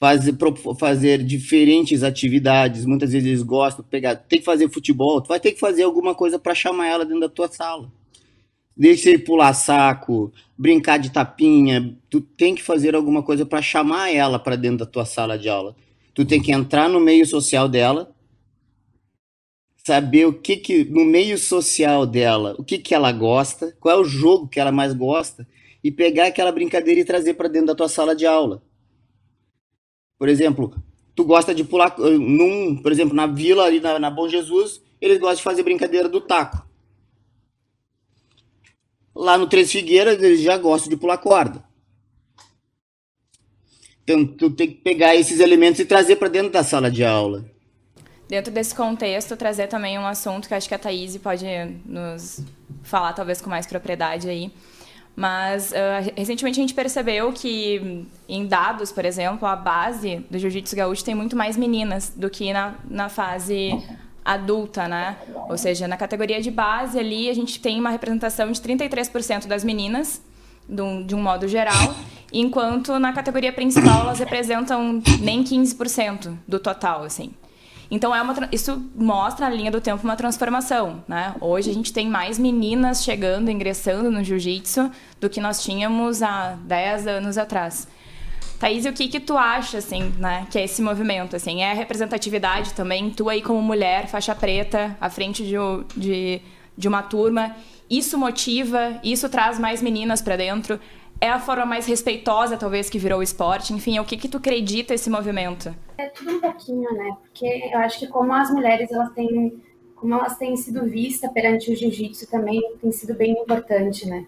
fazer, fazer diferentes atividades. Muitas vezes eles gostam, pegar, tem que fazer futebol, tu vai ter que fazer alguma coisa para chamar ela dentro da tua sala. Deixa ele pular saco, brincar de tapinha, tu tem que fazer alguma coisa para chamar ela para dentro da tua sala de aula. Tu tem que entrar no meio social dela, saber o que que no meio social dela, o que que ela gosta, qual é o jogo que ela mais gosta e pegar aquela brincadeira e trazer para dentro da tua sala de aula. Por exemplo, tu gosta de pular eh, num, por exemplo, na vila ali na, na Bom Jesus, eles gostam de fazer brincadeira do taco. Lá no Três Figueiras, eles já gostam de pular corda. Então, tu tem que pegar esses elementos e trazer para dentro da sala de aula. Dentro desse contexto, trazer também um assunto que acho que a Thaís pode nos falar talvez com mais propriedade aí. Mas uh, recentemente a gente percebeu que em dados, por exemplo, a base do jiu-jitsu gaúcho tem muito mais meninas do que na, na fase adulta, né? Ou seja, na categoria de base ali a gente tem uma representação de 33% das meninas, de um, de um modo geral, enquanto na categoria principal elas representam nem 15% do total, assim. Então é uma, isso mostra na linha do tempo uma transformação, né? Hoje a gente tem mais meninas chegando, ingressando no jiu-jitsu do que nós tínhamos há 10 anos atrás. Thaís, o que que tu acha, assim, né, que é esse movimento, assim? É a representatividade também? Tu aí como mulher, faixa preta, à frente de, de, de uma turma, isso motiva? Isso traz mais meninas para dentro? É a forma mais respeitosa, talvez, que virou o esporte? Enfim, o que que tu acredita esse movimento? É tudo um pouquinho, né? Porque eu acho que como as mulheres, elas têm... Como elas têm sido vistas perante o jiu-jitsu também tem sido bem importante, né?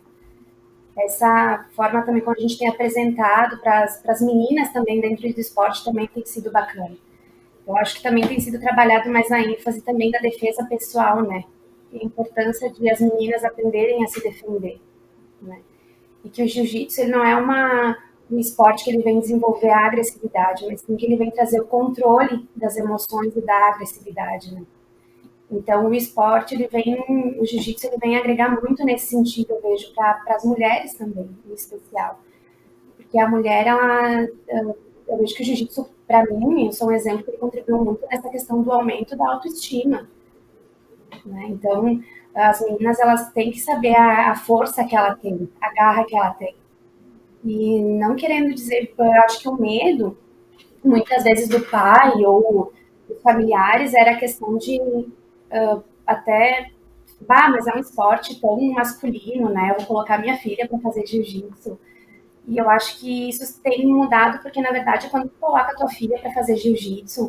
essa forma também como a gente tem apresentado para as meninas também dentro do esporte também tem sido bacana. Eu acho que também tem sido trabalhado mais a ênfase também da defesa pessoal, né? E a importância de as meninas aprenderem a se defender, né? E que o jiu-jitsu não é uma um esporte que ele vem desenvolver a agressividade, mas sim que ele vem trazer o controle das emoções e da agressividade, né? Então, o esporte, ele vem, o jiu-jitsu, ele vem agregar muito nesse sentido, eu vejo, para as mulheres também, em especial. Porque a mulher, ela, eu vejo que o jiu-jitsu, para mim, eu sou um exemplo que contribuiu muito nessa questão do aumento da autoestima. Né? Então, as meninas, elas têm que saber a, a força que ela tem, a garra que ela tem. E não querendo dizer, eu acho que o medo, muitas vezes do pai ou dos familiares, era a questão de uh, até, bah, mas é um esporte tão masculino, né? Eu vou colocar minha filha para fazer jiu-jitsu. E eu acho que isso tem mudado, porque na verdade, quando tu coloca tua filha para fazer jiu-jitsu,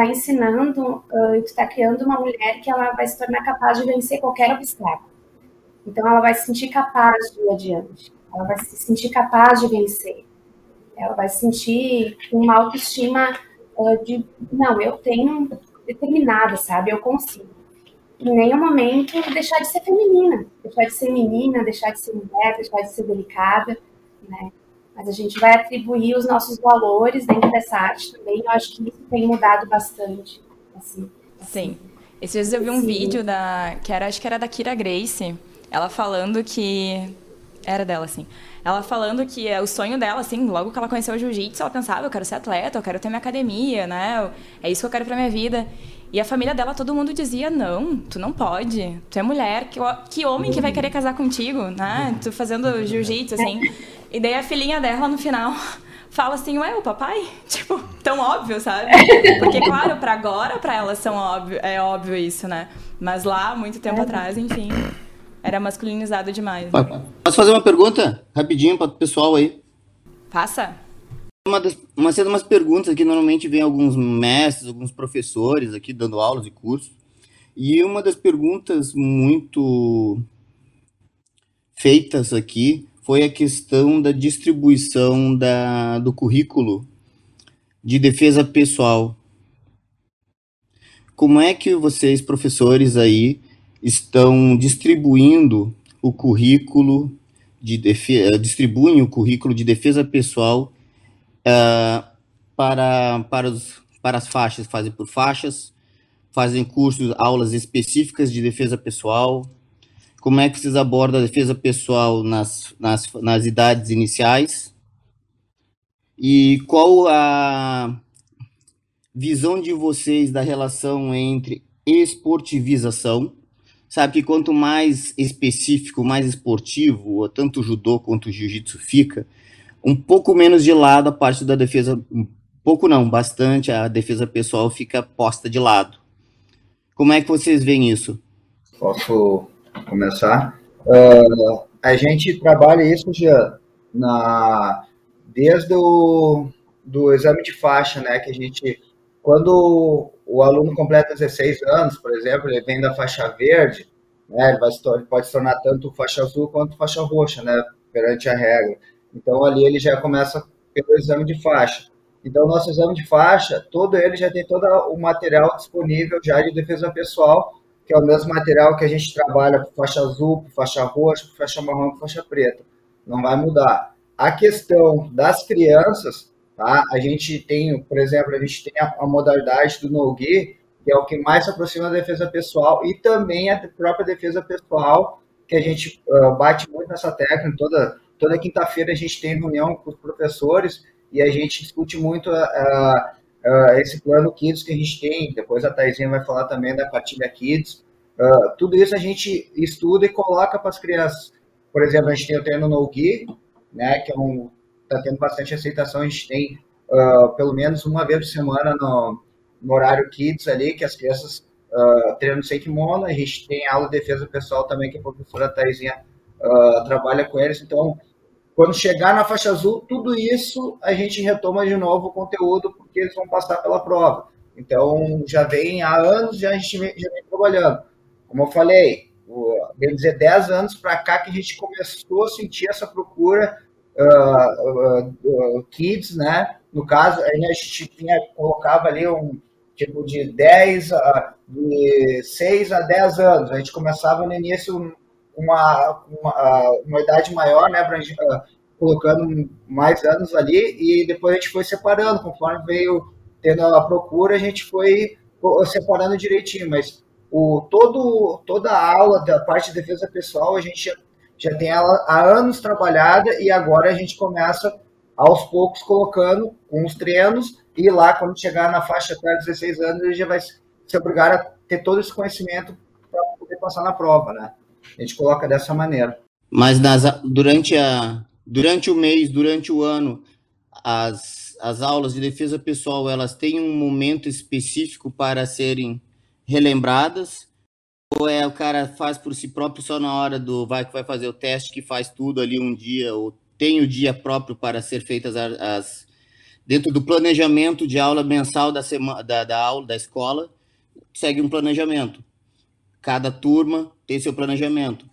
está ensinando uh, e tu está criando uma mulher que ela vai se tornar capaz de vencer qualquer obstáculo. Então, ela vai se sentir capaz de ir adiante. Ela vai se sentir capaz de vencer. Ela vai se sentir uma autoestima uh, de, não, eu tenho determinada, sabe? Eu consigo. Em nenhum momento deixar de ser feminina, deixar de ser menina, deixar de ser mulher, deixar de ser delicada, né? Mas a gente vai atribuir os nossos valores dentro dessa arte também. Eu acho que isso tem mudado bastante. Assim, assim. Sim. Esses dias eu vi um Sim. vídeo da. que era, acho que era da Kira Grace, ela falando que. Era dela, assim. Ela falando que é o sonho dela, assim, logo que ela conheceu o jiu-jitsu, ela pensava, eu quero ser atleta, eu quero ter minha academia, né? É isso que eu quero pra minha vida. E a família dela, todo mundo dizia, não, tu não pode. Tu é mulher, que, que homem que vai querer casar contigo, né? Tu fazendo jiu-jitsu, assim. E daí a filhinha dela, no final, fala assim, ué, o papai? Tipo, tão óbvio, sabe? Porque, claro, para agora, para elas são óbvio, é óbvio isso, né? Mas lá, muito tempo atrás, enfim... Era masculinizado demais. Né? Posso fazer uma pergunta rapidinho para o pessoal aí? Passa. Uma das uma, umas perguntas que normalmente vem alguns mestres, alguns professores aqui dando aulas e cursos. E uma das perguntas muito feitas aqui foi a questão da distribuição da, do currículo de defesa pessoal. Como é que vocês, professores aí, estão distribuindo o currículo de defesa, distribuem o currículo de defesa pessoal uh, para, para, os, para as faixas, fazem por faixas, fazem cursos, aulas específicas de defesa pessoal. Como é que vocês abordam a defesa pessoal nas, nas, nas idades iniciais? E qual a visão de vocês da relação entre esportivização sabe que quanto mais específico, mais esportivo, tanto o judô quanto o jiu-jitsu fica, um pouco menos de lado a parte da defesa, um pouco não, bastante, a defesa pessoal fica posta de lado. Como é que vocês veem isso? Posso começar? Uh, a gente trabalha isso já na, desde o do exame de faixa, né, que a gente, quando o aluno completa 16 anos, por exemplo, ele vem da faixa verde, né, ele, vai ele pode se tornar tanto faixa azul quanto faixa roxa, né, perante a regra. Então, ali ele já começa pelo exame de faixa. Então, nosso exame de faixa, todo ele já tem todo o material disponível já de defesa pessoal, que é o mesmo material que a gente trabalha para faixa azul, para faixa roxa, para faixa marrom, para faixa preta. Não vai mudar. A questão das crianças, Tá? A gente tem, por exemplo, a gente tem a, a modalidade do no-gi, que é o que mais se aproxima da defesa pessoal, e também a própria defesa pessoal, que a gente uh, bate muito nessa técnica. Toda, toda quinta-feira a gente tem reunião com os professores e a gente discute muito uh, uh, esse plano Kids que a gente tem. Depois a Taizinha vai falar também da partilha Kids. tudo isso a gente estuda e coloca para as crianças. Por exemplo, a gente tem o treino no Gi, né, que é um está tendo bastante aceitação. A gente tem uh, pelo menos uma vez por semana no, no, horário Kids ali, que as crianças uh, treinam sem kimono. A gente tem aula de defesa pessoal também, que a professora Thaisinha uh, trabalha com eles. Então, quando chegar na faixa azul, tudo isso a gente retoma de novo o conteúdo, porque eles vão passar pela prova. Então, já vem há anos, já a gente já vem trabalhando. Como eu falei, bem dizer, 10 anos para cá que a gente começou a sentir essa procura uh, uh, kids, né? No caso, a gente tinha, colocava ali um tipo de 10 a, de 6 a 10 anos. A gente começava no início uma, uma, uma idade maior, né? Uh, colocando mais anos ali e depois a gente foi separando, conforme veio tendo a procura, a gente foi separando direitinho, mas o, todo, toda a aula da parte de defesa pessoal a gente já tem ela há anos trabalhada e agora a gente começa aos poucos colocando com os treinos e lá quando chegar na faixa até 16 anos ele já vai se obrigar a ter todo esse conhecimento para poder passar na prova, né? A gente coloca dessa maneira. Mas nas, durante, a, durante o mês, durante o ano, as, as aulas de defesa pessoal, elas têm um momento específico para serem relembradas ou é o cara faz por si próprio só na hora do vai que vai fazer o teste que faz tudo ali um dia ou tem o dia próprio para ser feitas as, as dentro do planejamento de aula mensal da semana da, da aula da escola segue um planejamento cada turma tem seu planejamento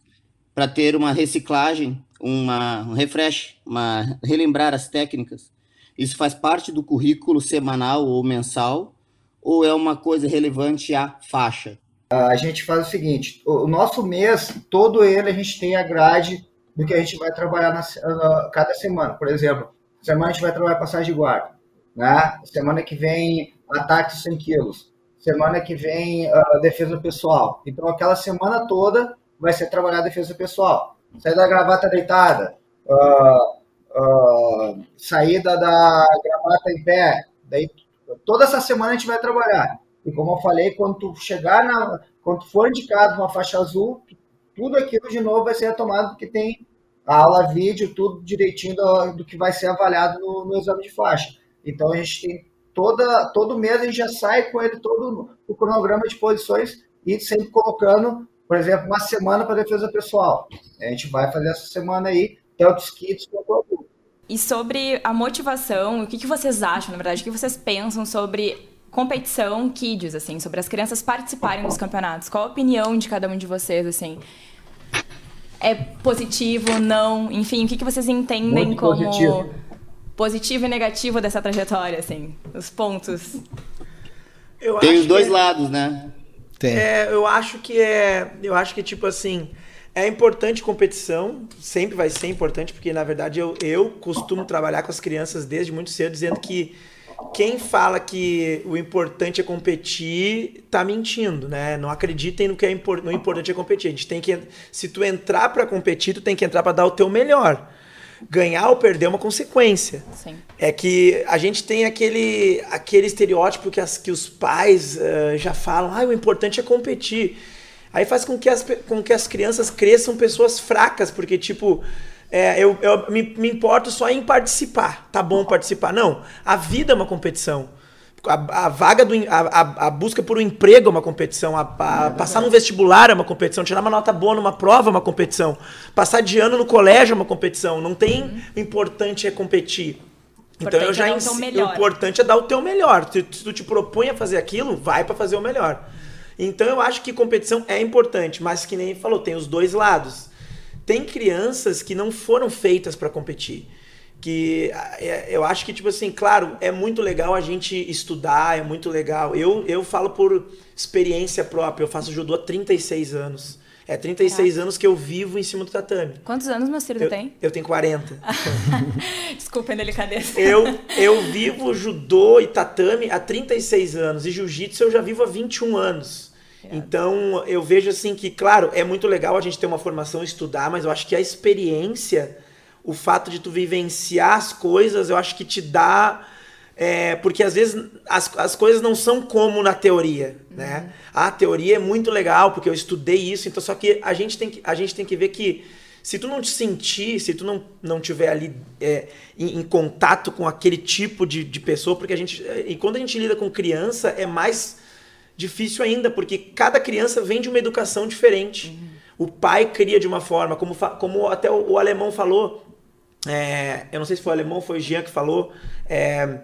para ter uma reciclagem uma um refresh uma relembrar as técnicas isso faz parte do currículo semanal ou mensal ou é uma coisa relevante à faixa a gente faz o seguinte: o nosso mês, todo ele, a gente tem a grade do que a gente vai trabalhar na, na, cada semana. Por exemplo, semana a gente vai trabalhar passagem de guarda, né? Semana que vem, ataque 100 quilos. Semana que vem, uh, defesa pessoal. Então, aquela semana toda vai ser trabalhar defesa pessoal. Saída da gravata deitada, uh, uh, saída da gravata em pé. Daí, toda essa semana a gente vai trabalhar. E como eu falei, quando tu chegar na, quando tu for indicado uma faixa azul, tudo aquilo de novo vai ser retomado porque tem a aula vídeo, tudo direitinho do, do que vai ser avaliado no, no, exame de faixa. Então a gente tem toda todo mês a gente já sai com ele todo o cronograma de posições e sempre colocando, por exemplo, uma semana para defesa pessoal. A gente vai fazer essa semana aí, quanto o E sobre a motivação, o que, que vocês acham, na verdade, o que vocês pensam sobre competição kids, assim, sobre as crianças participarem dos campeonatos. Qual a opinião de cada um de vocês, assim? É positivo, não? Enfim, o que, que vocês entendem Muito como positivo. Positivo e negativo dessa trajetória, assim? Os pontos. Eu Tem os dois é... lados, né? Tem. É, eu acho que é. Eu acho que, tipo assim. é importante competição, sempre vai ser importante, porque na verdade eu, eu costumo trabalhar com as crianças desde muito cedo, dizendo que quem fala que o importante é competir tá mentindo, né? Não acreditem no que é impor, no importante é competir. A gente tem que se tu entrar para competir, tu tem que entrar para dar o teu melhor. Ganhar ou perder é uma consequência. Sim. É que a gente tem aquele aquele estereótipo que, as, que os pais uh, já falam, ah, o importante é competir. Aí faz com que as, com que as crianças cresçam pessoas fracas, porque tipo, é, eu, eu me, me, importo só em participar. Tá bom participar. Não. A vida é uma competição. A, a vaga do. A, a, busca por um emprego é uma competição. A, a, passar no vestibular é uma competição. Tirar uma nota boa numa prova é uma competição. Passar de ano no colégio é uma competição. Não tem uhum. o importante é competir. Então eu já é ensino. O importante é dar o teu melhor. Se, se tu te propõe a fazer aquilo, vai para fazer o melhor. Então eu acho que competição é importante, mas que nem falou, tem os dois lados tem crianças que não foram feitas para competir. Que é, eu acho que, tipo assim, claro, é muito legal a gente estudar, é muito legal. Eu, eu falo por experiência própria, eu faço judô há 36 anos. É 36 anos que eu vivo em cima do tatame. Quantos anos meu filho tem? Eu tenho 40. Desculpa a delicadeza. Eu, eu vivo judô e tatame há 36 anos. E jiu-jitsu eu já vivo há 21 anos. Então, eu vejo assim que, claro, é muito legal a gente ter uma formação, estudar, mas eu acho que a experiência, o fato de tu vivenciar as coisas, eu acho que te dá. É, porque às vezes as, as coisas não são como na teoria, né? uhum. né? A teoria é muito legal, porque eu estudei isso, então só que a gente tem que, a gente tem que ver que se tu não te sentir, se tu não, não tiver ali é, em, em, contato com aquele tipo de, de pessoa, porque a gente. E quando a gente lida com criança, é mais difícil ainda, porque cada criança vem de uma educação diferente. Uhum. O pai cria de uma forma, como, como até o, o alemão falou, é, eu não sei se foi o alemão, foi o Jean que falou, é,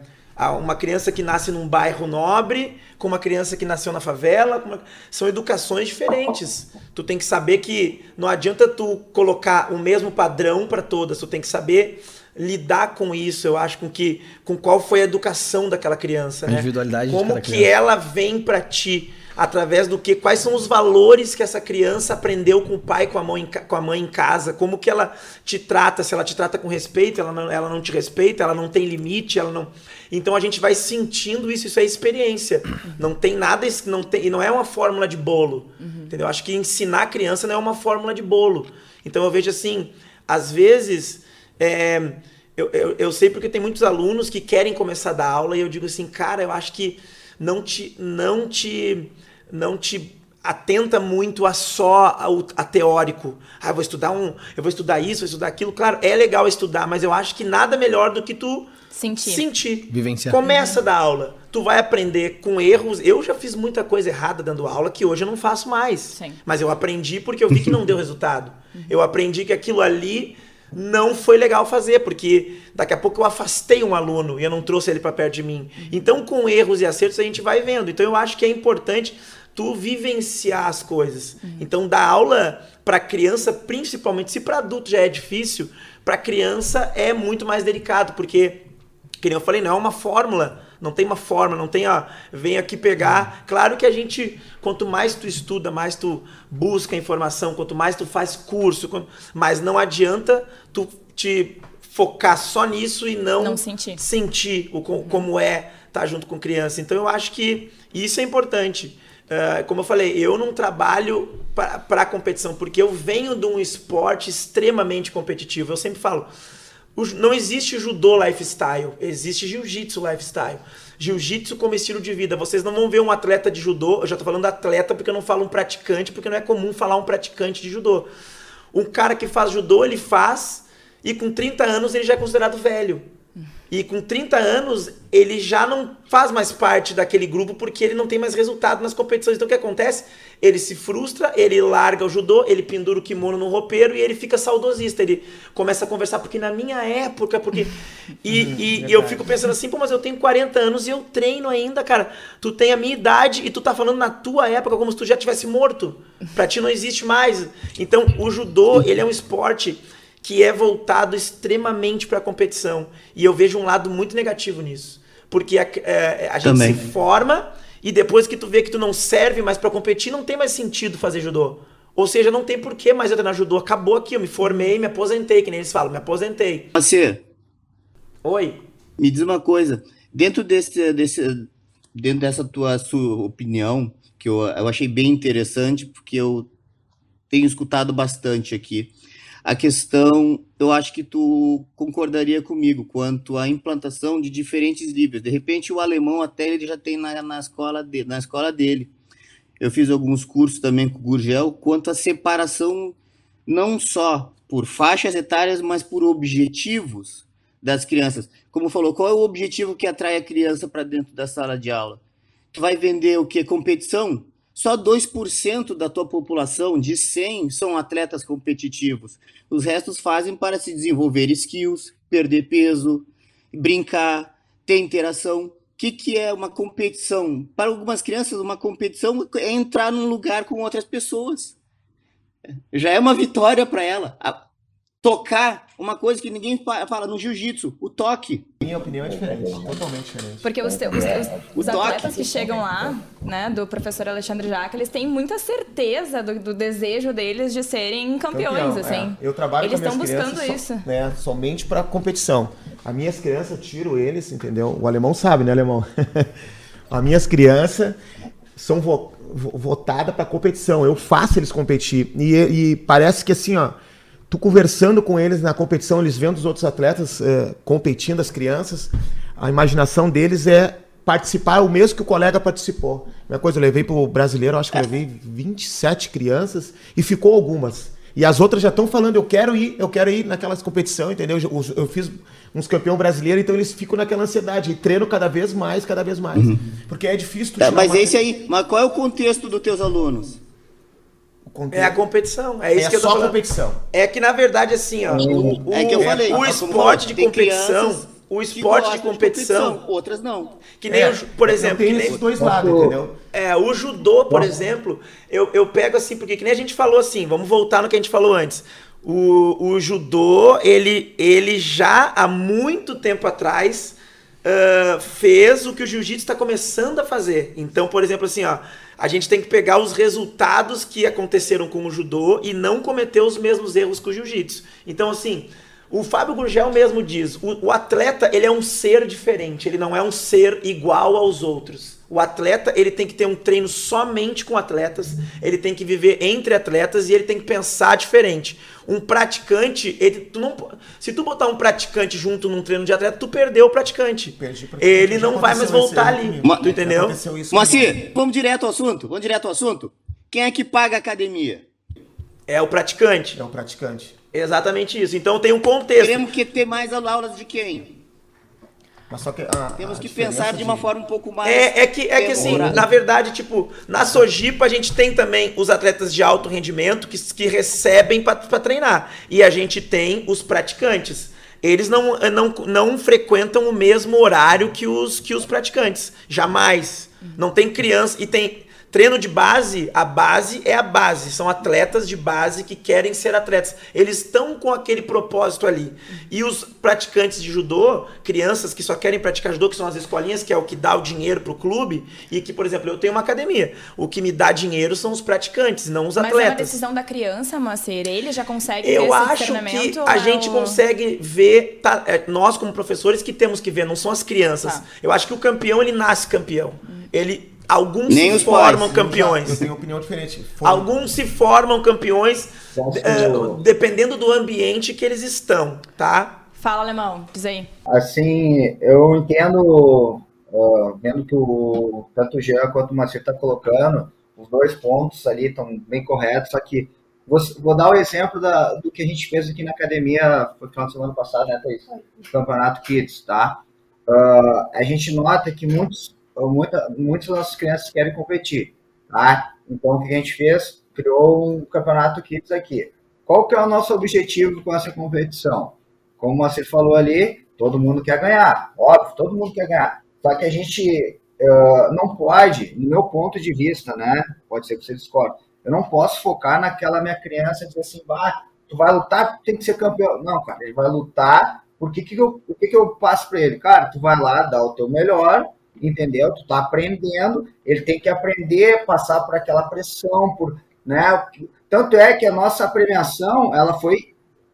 uma criança que nasce num bairro nobre, com uma criança que nasceu na favela, uma... são educações diferentes. Tu tem que saber que não adianta tu colocar o mesmo padrão para todas, tu tem que saber lidar com isso, eu acho, com que com qual foi a educação daquela criança, né? Individualidade Como que criança. ela vem para ti através do que quais são os valores que essa criança aprendeu com o pai, com a mãe, com a mãe em casa, como que ela te trata, se ela te trata com respeito, ela não, ela não te respeita, ela não tem limite, ela não. Então a gente vai sentindo isso, isso é experiência. Não tem nada, não tem, e não é uma fórmula de bolo. Uhum. Entendeu? Acho que ensinar a criança não é uma fórmula de bolo. Então eu vejo assim, às vezes é, eu, eu, eu, sei porque tem muitos alunos que querem começar a dar aula e eu digo assim, cara, eu acho que não te, não te, não te atenta muito a só ao, a teórico. Ah, eu vou estudar um, eu vou estudar isso, vou estudar aquilo. Claro, é legal estudar, mas eu acho que nada melhor do que tu sentir. sentir. Vivenciar. Começa a dar aula. Tu vai aprender com erros. Eu já fiz muita coisa errada dando aula que hoje eu não faço mais. Sim. Mas eu aprendi porque eu vi que não deu resultado. Eu aprendi que aquilo ali não foi legal fazer, porque daqui a pouco eu afastei um aluno e eu não trouxe ele para perto de mim. Então, com erros e acertos, a gente vai vendo. Então, eu acho que é importante tu vivenciar as coisas. Uhum. Então, dar aula para criança, principalmente se para adulto já é difícil, para criança é muito mais delicado, porque, como eu falei, não é uma fórmula não tem uma forma, não tem a vem aqui pegar. Claro que a gente, quanto mais tu estuda, mais tu busca informação, quanto mais tu faz curso, quanto, mas não adianta tu te focar só nisso e não, não sentir, sentir o, como é estar tá junto com criança. Então eu acho que isso é importante. Uh, como eu falei, eu não trabalho para competição, porque eu venho de um esporte extremamente competitivo. Eu sempre falo, não existe judô lifestyle, existe jiu-jitsu lifestyle. Jiu-jitsu como estilo de vida. Vocês não vão ver um atleta de judô, eu já tô falando atleta porque eu não falo um praticante, porque não é comum falar um praticante de judô. Um cara que faz judô, ele faz e com 30 anos ele já é considerado velho. E com 30 anos, ele já não faz mais parte daquele grupo porque ele não tem mais resultado nas competições. Então o que acontece? Ele se frustra, ele larga o judô, ele pendura o kimono no roupeiro e ele fica saudosista. Ele começa a conversar, porque na minha época, porque. E, e, e eu fico pensando assim, pô, mas eu tenho 40 anos e eu treino ainda, cara. Tu tem a minha idade e tu tá falando na tua época como se tu já tivesse morto. Pra ti não existe mais. Então, o judô, ele é um esporte que é voltado extremamente para a competição. E eu vejo um lado muito negativo nisso. Porque a, a, é, a gente Também. se forma e depois que tu vê que tu não serve mais para competir, não tem mais sentido fazer judô. Ou seja, não tem porquê mais eu treinar judô. Acabou aqui, eu me formei, me aposentei, que nem eles falam, me aposentei. Você. Oi. Me diz uma coisa. Dentro desse, desse dentro dessa tua sua opinião, que eu, eu achei bem interessante, porque eu tenho escutado bastante aqui. A questão, eu acho que tu concordaria comigo quanto à implantação de diferentes livros. De repente, o alemão até ele já tem na, na, escola, de, na escola dele. Eu fiz alguns cursos também com o Gurgel, quanto à separação não só por faixas etárias, mas por objetivos das crianças. Como falou, qual é o objetivo que atrai a criança para dentro da sala de aula? Tu vai vender o que? Competição? Só 2% da tua população, de 100, são atletas competitivos. Os restos fazem para se desenvolver skills, perder peso, brincar, ter interação. O que, que é uma competição? Para algumas crianças, uma competição é entrar num lugar com outras pessoas. Já é uma vitória para ela tocar uma coisa que ninguém fala no jiu-jitsu, o toque. Minha opinião é diferente, totalmente diferente. Porque os, te, os, os, os atletas que chegam lá, né, do professor Alexandre Jaca, eles têm muita certeza do, do desejo deles de serem campeões, Campeão, assim. É. Eu trabalho eles com estão buscando isso. So, né, somente para competição. As minhas crianças, eu tiro eles, entendeu? O alemão sabe, né, alemão? As minhas crianças são vo, votadas para competição. Eu faço eles competir. E, e parece que assim, ó tu conversando com eles na competição, eles vendo os outros atletas é, competindo, as crianças, a imaginação deles é participar o mesmo que o colega participou. Minha coisa, eu levei para o brasileiro, acho que eu levei 27 crianças e ficou algumas. E as outras já estão falando, eu quero ir, eu quero ir naquelas competição, entendeu? Eu, eu fiz uns campeão brasileiro, então eles ficam naquela ansiedade e treinam cada vez mais, cada vez mais. Uhum. Porque é difícil. É, mas uma... esse aí, mas qual é o contexto dos teus alunos? É a competição. É isso é que eu tô só falando. competição. É que na verdade assim, ó, o, o, é que eu falei, o esporte de competição, o esporte de competição, de competição, outras não. Que nem, é, o, por exemplo, tem nem esses dois lados, entendeu? É, o judô, por exemplo, eu, eu pego assim, porque que nem a gente falou assim, vamos voltar no que a gente falou antes. O, o judô, ele, ele já há muito tempo atrás uh, fez o que o jiu-jitsu está começando a fazer. Então, por exemplo, assim, ó, a gente tem que pegar os resultados que aconteceram com o judô e não cometer os mesmos erros com o jiu-jitsu. Então, assim, o Fábio Gurgel mesmo diz, o, o, atleta ele é um ser diferente, ele não é um ser igual aos outros. O atleta ele tem que ter um treino somente com atletas, ele tem que viver entre atletas e ele tem que pensar diferente. Um praticante, ele, tu não, se tu botar um praticante junto num treino de atleta, tu perdeu o praticante. Perdi, ele não vai mais voltar ali. Ma tu entendeu? Moacir, vamos direto ao assunto. Vamos direto ao assunto. Quem é que paga a academia? É o praticante. É o praticante. Exatamente isso. Então tem um contexto. Queremos que ter mais aulas de quem? Mas só que a, Temos a que pensar de uma forma um pouco mais. É, é que, é que assim, na verdade, tipo, na Sojipa a gente tem também os atletas de alto rendimento que, que recebem para treinar. E a gente tem os praticantes. Eles não, não, não frequentam o mesmo horário que os, que os praticantes. Jamais. Não tem criança. E tem Treino de base, a base é a base. São atletas de base que querem ser atletas. Eles estão com aquele propósito ali. E os praticantes de judô, crianças que só querem praticar judô, que são as escolinhas, que é o que dá o dinheiro pro clube, e que, por exemplo, eu tenho uma academia. O que me dá dinheiro são os praticantes, não os atletas. Mas é uma decisão da criança, Macer. Ele já consegue eu ver acho que a gente consegue ver, tá, é, nós como professores que temos que ver, não são as crianças. Tá. Eu acho que o campeão, ele nasce campeão. Hum. Ele Alguns Nem se formam pais. campeões. Eu tenho opinião diferente. Alguns se formam campeões uh, dependendo do ambiente que eles estão, tá? Fala, Alemão, diz aí. Assim, eu entendo, uh, vendo que o, tanto o Jean quanto o Macio está colocando, os dois pontos ali estão bem corretos, só que vou, vou dar o exemplo da, do que a gente fez aqui na academia, foi final de semana passada, né, Thaís? Campeonato Kids, tá? Uh, a gente nota que muitos muita, muitas das nossas crianças querem competir, tá? Então, o que a gente fez? Criou um campeonato Kids aqui. Qual que é o nosso objetivo com essa competição? Como você falou ali, todo mundo quer ganhar. Óbvio, todo mundo quer ganhar. Só que a gente uh, não pode, no meu ponto de vista, né? Pode ser que você discorde. Eu não posso focar naquela minha criança e dizer assim, bah, tu vai lutar, tem que ser campeão. Não, cara, ele vai lutar, porque que que eu, o que, que eu passo para ele? Cara, tu vai lá, dá o teu melhor, entendeu? Tu tá aprendendo, ele tem que aprender, passar por aquela pressão, por, né? Tanto é que a nossa premiação, ela foi,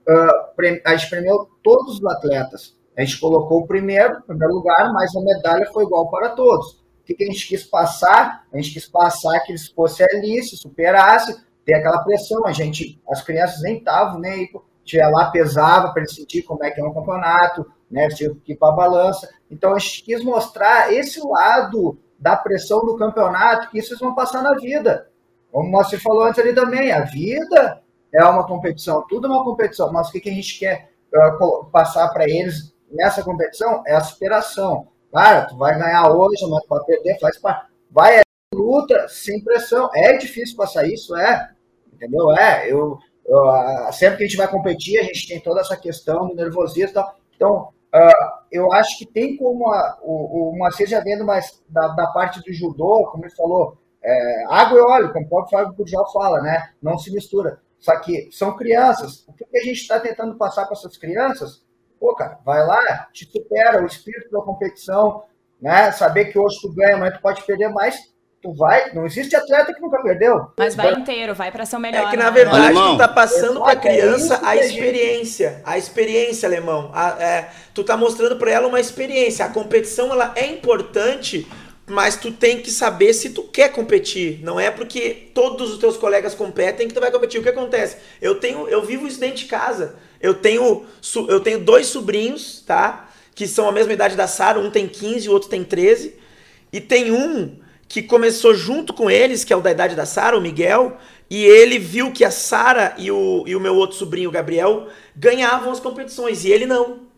uh, a gente premiou todos os atletas. A gente colocou o primeiro, primeiro lugar, mas a medalha foi igual para todos. O que, que a gente quis passar? A gente quis passar que eles fossem ali, se superassem, ter aquela pressão. A gente, as crianças nem estavam, nem tinha lá, pesava para eles sentir como é que é um campeonato, né? Tinha que ir para a balança. Então a gente quis mostrar esse lado da pressão do campeonato, que isso eles vão passar na vida. Como você falou antes ali também, a vida é uma competição, tudo é uma competição, mas o que, que a gente quer uh, passar para eles nessa competição é a superação. Cara, tu vai ganhar hoje, mas vai perder, faz parte. Vai luta sem pressão. É difícil passar isso, é. Entendeu? É. Eu, eu, sempre que a gente vai competir, a gente tem toda essa questão do nervosismo e tal. Então, uh, eu acho que tem como a, o, o Moacir já vendo mais da, da parte do judô, como ele falou, é, água e óleo, como o próprio Fábio Gurgel fala, né? Não se mistura. Só que são crianças. O que a gente está tentando passar para essas crianças? Pô, cara, vai lá, te supera o espírito da competição, né? Saber que hoje tu ganha, mas tu pode perder mais. Tu vai, não existe atleta que nunca perdeu. Mas vai inteiro, vai para ser o melhor. É que na né? verdade alemão. tu tá passando para a criança a experiência, a experiência, alemão. A, é, tu tá mostrando para ela uma experiência. A competição ela é importante mas tu tem que saber se tu quer competir. Não é porque todos os teus colegas competem que tu vai competir. O que acontece? Eu tenho, eu vivo isso dentro de casa. Eu tenho, eu tenho dois sobrinhos, tá? Que são a mesma idade da Sara, um tem 15 e o outro tem 13. E tem um que começou junto com eles, que é o da idade da Sara, o Miguel, e ele viu que a Sara e o, e o meu outro sobrinho, o Gabriel, ganhavam as competições, e ele não.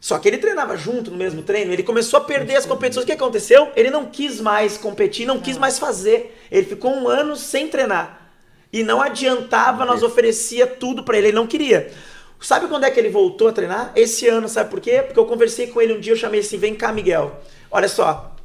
Só que ele treinava junto no mesmo treino, ele começou a perder as competições. O que aconteceu? Ele não quis mais competir, não quis mais fazer. Ele ficou um ano sem treinar. E não adiantava, nós oferecia tudo para ele, ele não queria. Sabe quando é que ele voltou a treinar? Esse ano, sabe por quê? Porque eu conversei com ele um dia, eu chamei assim, vem cá, Miguel. Olha só,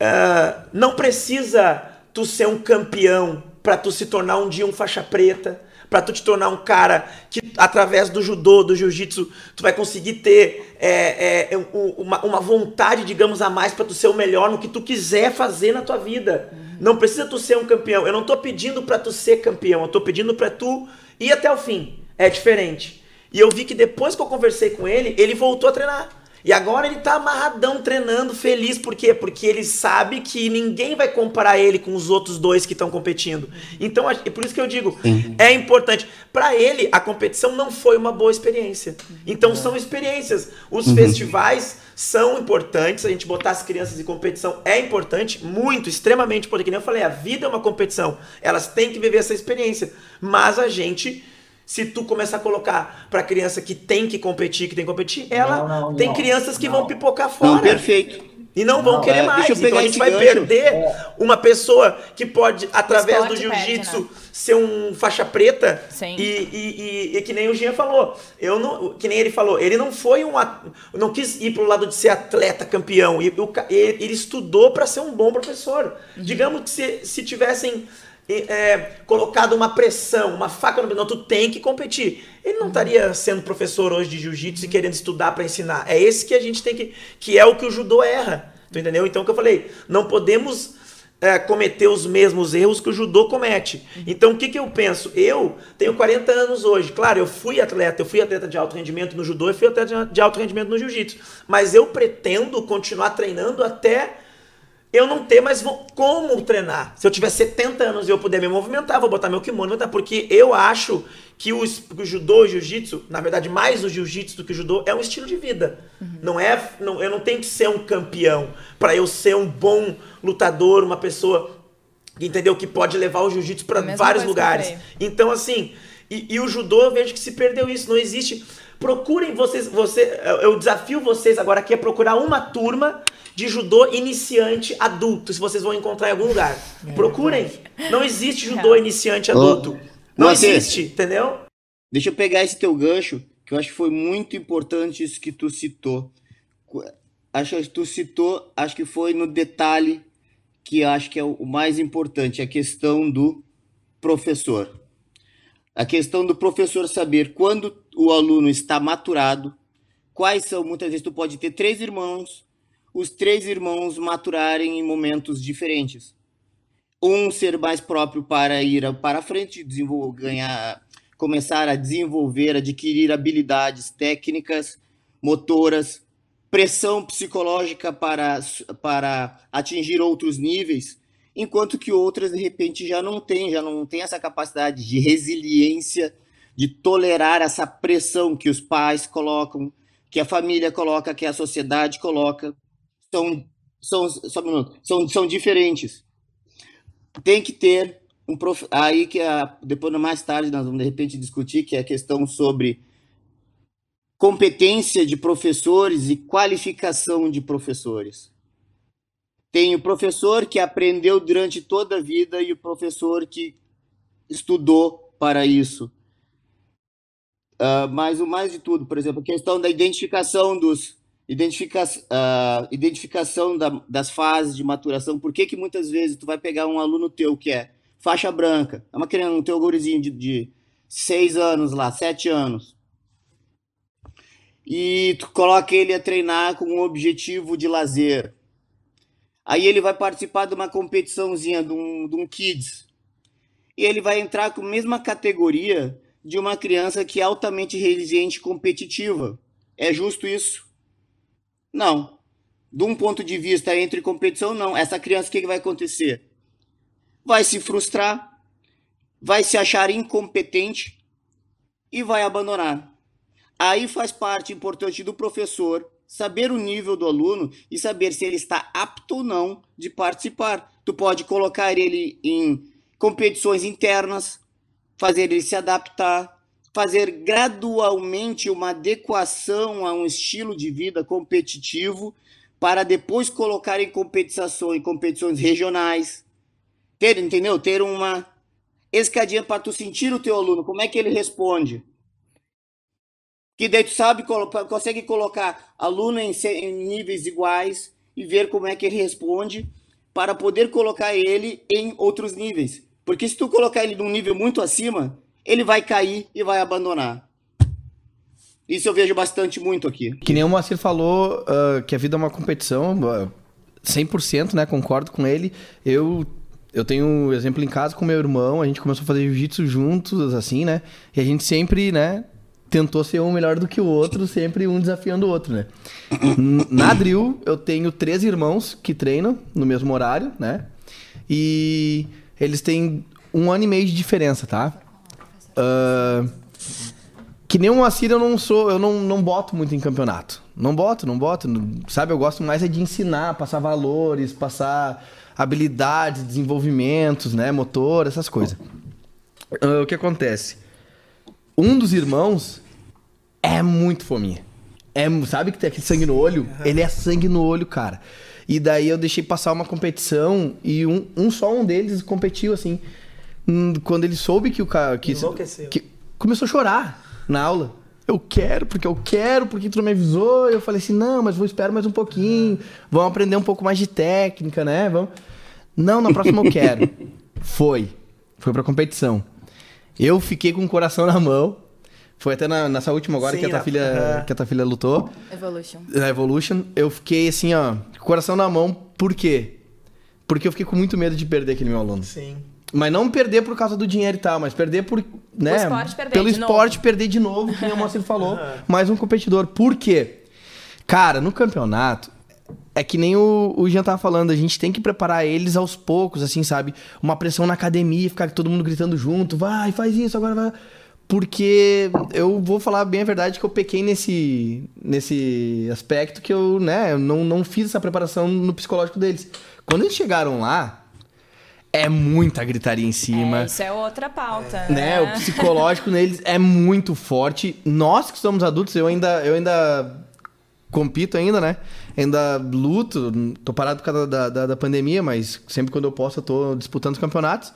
uh, não precisa tu ser um campeão para tu se tornar um dia um faixa preta para tu te tornar um cara que, através do judô, do jiu-jitsu, tu vai conseguir ter é, é, uma, uma, vontade, digamos, a mais para tu ser o melhor no que tu quiser fazer na tua vida. Não precisa tu ser um campeão. Eu não tô pedindo para tu ser campeão, eu tô pedindo para tu ir até o fim. É diferente. E eu vi que depois que eu conversei com ele, ele voltou a treinar. E agora ele tá amarradão treinando, feliz. Por quê? Porque ele sabe que ninguém vai comparar ele com os outros dois que estão competindo. Então, é por isso que eu digo, uhum. é importante. Para ele, a competição não foi uma boa experiência. Então, são experiências. Os uhum. festivais são importantes. A gente botar as crianças em competição é importante, muito, extremamente importante. Que nem eu falei, a vida é uma competição. Elas têm que viver essa experiência. Mas a gente se tu começar a colocar para criança que tem que competir, que tem que competir, ela não, não, tem não, crianças que vão pipocar fora. Não, perfeito. E não, vão querer é, mais. Então a gente vai gancho. perder é. uma pessoa que pode, através do jiu-jitsu, né? ser um faixa preta. Sim. E, e, e, e, que nem o Jean falou. Eu não, que nem ele falou, ele não foi um. Não quis ir pro lado de ser atleta campeão. Ele, ele estudou para ser um bom professor. Uhum. Digamos que se, se tivessem é, colocado uma pressão, uma faca no não, tu tem que competir. Ele não estaria sendo professor hoje de jiu-jitsu e querendo estudar para ensinar. É esse que a gente tem que. que é o que o judô erra. Tu entendeu? Então, o que eu falei, não podemos é, cometer os mesmos erros que o judô comete. Então, o que, que eu penso? Eu tenho 40 anos hoje. Claro, eu fui atleta, eu fui atleta de alto rendimento no judô e fui atleta de alto rendimento no jiu-jitsu. Mas eu pretendo continuar treinando até eu não ter mais como treinar. Se eu tiver 70 anos e eu puder me movimentar, vou botar meu kimono, porque eu acho que o, o judô e o jiu-jitsu, na verdade, mais o jiu-jitsu do que o judô, é um estilo de vida. Uhum. Não é, não, eu não tenho que ser um campeão para eu ser um bom lutador, uma pessoa entendeu que pode levar o jiu-jitsu para vários lugares. Então assim, e, e, o judô eu vejo que se perdeu isso, não existe. Procurem vocês, você, eu desafio vocês agora aqui a procurar uma turma de judô iniciante adulto, se vocês vão encontrar em algum lugar. É, Procurem. Não existe judô iniciante adulto. Não existe, entendeu? Deixa eu pegar esse teu gancho, que eu acho que foi muito importante isso que tu citou. Acho que tu citou, acho que foi no detalhe que acho que é o mais importante, a questão do professor. A questão do professor saber quando o aluno está maturado, quais são, muitas vezes tu pode ter três irmãos, os três irmãos maturarem em momentos diferentes. um ser mais próprio para ir para frente, ganhar, começar a desenvolver, adquirir habilidades técnicas, motoras, pressão psicológica para, para atingir outros níveis, enquanto que outras de repente já não têm, já não tem essa capacidade de resiliência, de tolerar essa pressão que os pais colocam, que a família coloca, que a sociedade coloca, são são só um minuto, são, são diferentes. Tem que ter um prof... aí que a, depois mais tarde nós vamos de repente discutir que é a questão sobre competência de professores e qualificação de professores. Tem o professor que aprendeu durante toda a vida e o professor que estudou para isso. Uh, mas o mais de tudo, por exemplo, a questão da identificação dos identifica, uh, identificação da, das fases de maturação. Por que, que muitas vezes tu vai pegar um aluno teu que é faixa branca, é uma criança, um teu gurizinho de, de seis anos lá, sete anos, e tu coloca ele a treinar com um objetivo de lazer. Aí ele vai participar de uma competiçãozinha, de um, de um kids. E ele vai entrar com a mesma categoria de uma criança que é altamente resiliente e competitiva. É justo isso? Não. De um ponto de vista entre competição, não. Essa criança, o que, que vai acontecer? Vai se frustrar, vai se achar incompetente e vai abandonar. Aí faz parte importante do professor saber o nível do aluno e saber se ele está apto ou não de participar. Tu pode colocar ele em competições internas, fazer ele se adaptar, fazer gradualmente uma adequação a um estilo de vida competitivo para depois colocar em competições, em competições regionais. Ter, entendeu? Ter uma escadinha para tu sentir o teu aluno, como é que ele responde que daí tu sabe, consegue colocar aluno em, em níveis iguais e ver como é que ele responde para poder colocar ele em outros níveis. Porque se tu colocar ele num nível muito acima, ele vai cair e vai abandonar. Isso eu vejo bastante muito aqui. Que nem o Moacir falou uh, que a vida é uma competição, uh, 100%, né? Concordo com ele. Eu eu tenho um exemplo em casa com meu irmão, a gente começou a fazer jiu-jitsu juntos, assim, né? E a gente sempre, né, tentou ser um melhor do que o outro, sempre um desafiando o outro, né? Na drill, eu tenho três irmãos que treinam no mesmo horário, né? E eles têm um ano e meio de diferença, tá? Uh, que nem um Moacir eu não sou, eu não, não boto muito em campeonato. Não boto, não boto. Sabe, eu gosto mais é de ensinar, passar valores, passar habilidades, desenvolvimentos, né? Motor, essas coisas. Uh, o que acontece? Um dos irmãos é muito fominha. É, sabe que tem aquele sangue no olho? Ele é sangue no olho, cara. E daí eu deixei passar uma competição e um, um só um deles competiu assim. Hum, quando ele soube que o cara. Que, que, começou a chorar na aula. Eu quero, porque eu quero, porque tu não me avisou. Eu falei assim: não, mas vou esperar mais um pouquinho. Vamos aprender um pouco mais de técnica, né? Vamos. Não, na próxima eu quero. Foi. Foi pra competição. Eu fiquei com o coração na mão. Foi até na, nessa última agora Sim, que, a tua filha, que a tua filha lutou. Evolution. Na Evolution. Eu fiquei assim, ó, coração na mão. Por quê? Porque eu fiquei com muito medo de perder aquele meu aluno. Sim. Mas não perder por causa do dinheiro e tal, mas perder por. Né, o esporte perder pelo esporte novo. perder de novo, como o Moacir falou. mais um competidor. Por quê? Cara, no campeonato, é que nem o, o Jean tava falando, a gente tem que preparar eles aos poucos, assim, sabe? Uma pressão na academia, ficar todo mundo gritando junto, vai, faz isso, agora vai. Porque eu vou falar bem a verdade que eu pequei nesse, nesse aspecto que eu, né, não, não fiz essa preparação no psicológico deles. Quando eles chegaram lá, é muita gritaria em cima. É, isso é outra pauta. É. Né? O psicológico neles é muito forte. Nós que somos adultos, eu ainda, eu ainda compito ainda, né? Ainda luto, tô parado por causa da, da, da pandemia, mas sempre quando eu posso eu tô disputando os campeonatos.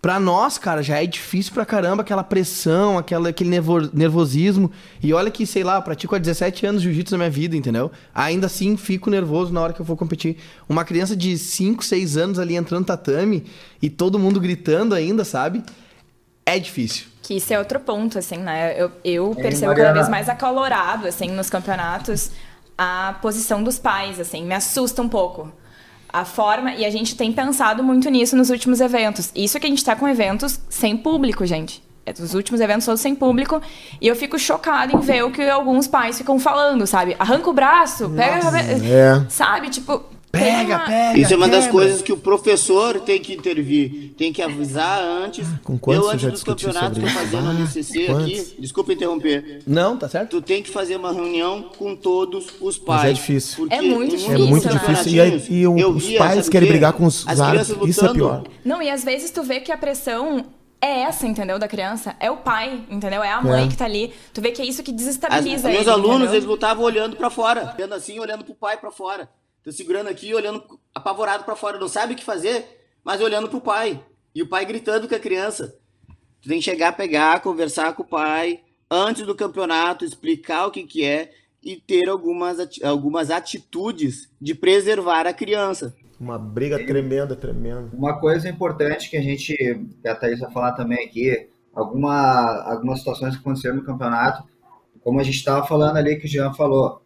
Pra nós, cara, já é difícil pra caramba aquela pressão, aquela, aquele nervosismo. E olha que, sei lá, eu pratico há 17 anos jiu-jitsu na minha vida, entendeu? Ainda assim, fico nervoso na hora que eu for competir. Uma criança de 5, 6 anos ali entrando tatame e todo mundo gritando ainda, sabe? É difícil. Que isso é outro ponto, assim, né? Eu, eu percebo cada vez mais acalorado, assim, nos campeonatos a posição dos pais, assim, me assusta um pouco. A forma, e a gente tem pensado muito nisso nos últimos eventos. Isso que a gente está com eventos sem público, gente. É dos últimos eventos todos sem público. E eu fico chocada em ver o que alguns pais ficam falando, sabe? Arranca o braço, pega. É. Sabe? Tipo, Pega, uma... pega. Isso é uma das coisas que o professor tem que intervir. Tem que avisar antes. Com quantos eu, antes dos campeonatos que eu fazia no MCC aqui, desculpa interromper. Não, tá certo. Tu tem que fazer uma reunião com todos os pais. Mas é difícil. É muito difícil. É muito difícil. E, aí, e os pais querem brigar com os árbitros. Isso é pior. Não, e às vezes tu vê que a pressão é essa, entendeu? Da criança. É o pai, entendeu? É a mãe é. que tá ali. Tu vê que é isso que desestabiliza As, Meus alunos, entendeu? eles lutavam olhando para fora. Olhando assim, olhando pro pai para fora. Tô segurando aqui, olhando apavorado para fora. Não sabe o que fazer, mas olhando pro pai. E o pai gritando com a criança. Tu tem que chegar, pegar, conversar com o pai antes do campeonato, explicar o que, que é e ter algumas, algumas atitudes de preservar a criança. Uma briga tremenda, tremenda. Uma coisa importante que a gente, que a Thaís vai falar também aqui, alguma, algumas situações que aconteceram no campeonato, como a gente estava falando ali, que o Jean falou,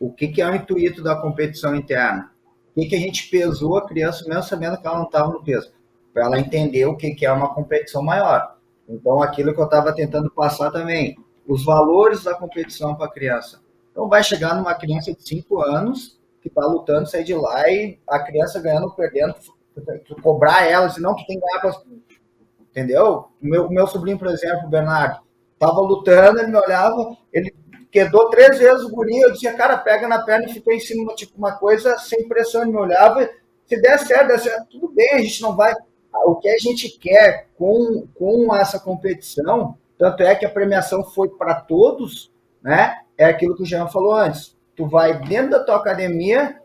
o que, que é o intuito da competição interna? O que, que a gente pesou a criança, mesmo sabendo que ela não estava no peso? Para ela entender o que, que é uma competição maior. Então, aquilo que eu estava tentando passar também, os valores da competição para a criança. Então, vai chegar numa criança de 5 anos que está lutando, sair de lá e a criança ganhando perdendo, tu cobrar ela, senão tu tem que ganhar. Pra... Entendeu? O meu, meu sobrinho, por exemplo, o Bernardo, estava lutando, ele me olhava, ele quedou três vezes o guri, eu dizia, cara, pega na perna e fica em cima, tipo, uma coisa sem pressão, ele me olhava, se der certo, der certo, tudo bem, a gente não vai... O que a gente quer com, com essa competição, tanto é que a premiação foi para todos, né, é aquilo que o Jean falou antes, tu vai dentro da tua academia,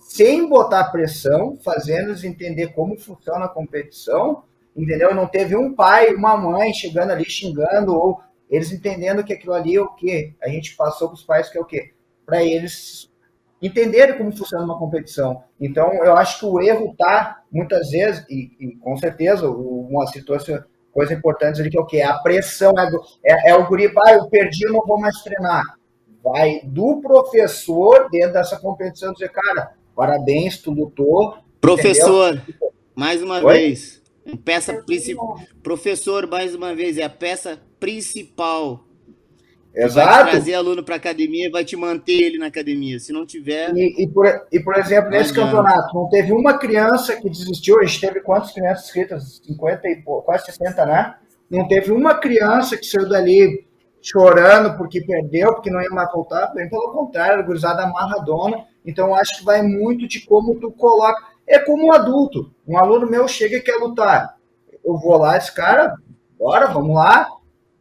sem botar pressão, fazendo eles entender como funciona a competição, entendeu? Não teve um pai, uma mãe chegando ali xingando ou eles entendendo que aquilo ali é o que a gente passou para os pais, que é o quê? Para eles entenderem como funciona uma competição. Então, eu acho que o erro está, muitas vezes, e, e, com certeza, uma situação, coisa importante ali, que é o quê? A pressão, é, é, é o guri, vai, eu perdi, eu não vou mais treinar. Vai do professor, dentro dessa competição, dizer, cara, parabéns, tu lutou. Professor, entendeu? mais uma Oi? vez, peça principal. Professor, mais uma vez, é a peça principal. Exato. Vai trazer aluno para academia e vai te manter ele na academia. Se não tiver. E, e, por, e por, exemplo, nesse campeonato, não teve uma criança que desistiu. A gente teve quantas crianças inscritas? 50 e quase 60, né? Não teve uma criança que saiu dali chorando porque perdeu, porque não ia mais voltar. Bem pelo contrário, gurizada amarradona. Então, acho que vai muito de como tu coloca. É como um adulto. Um aluno meu chega e quer lutar. Eu vou lá, esse cara, bora, vamos lá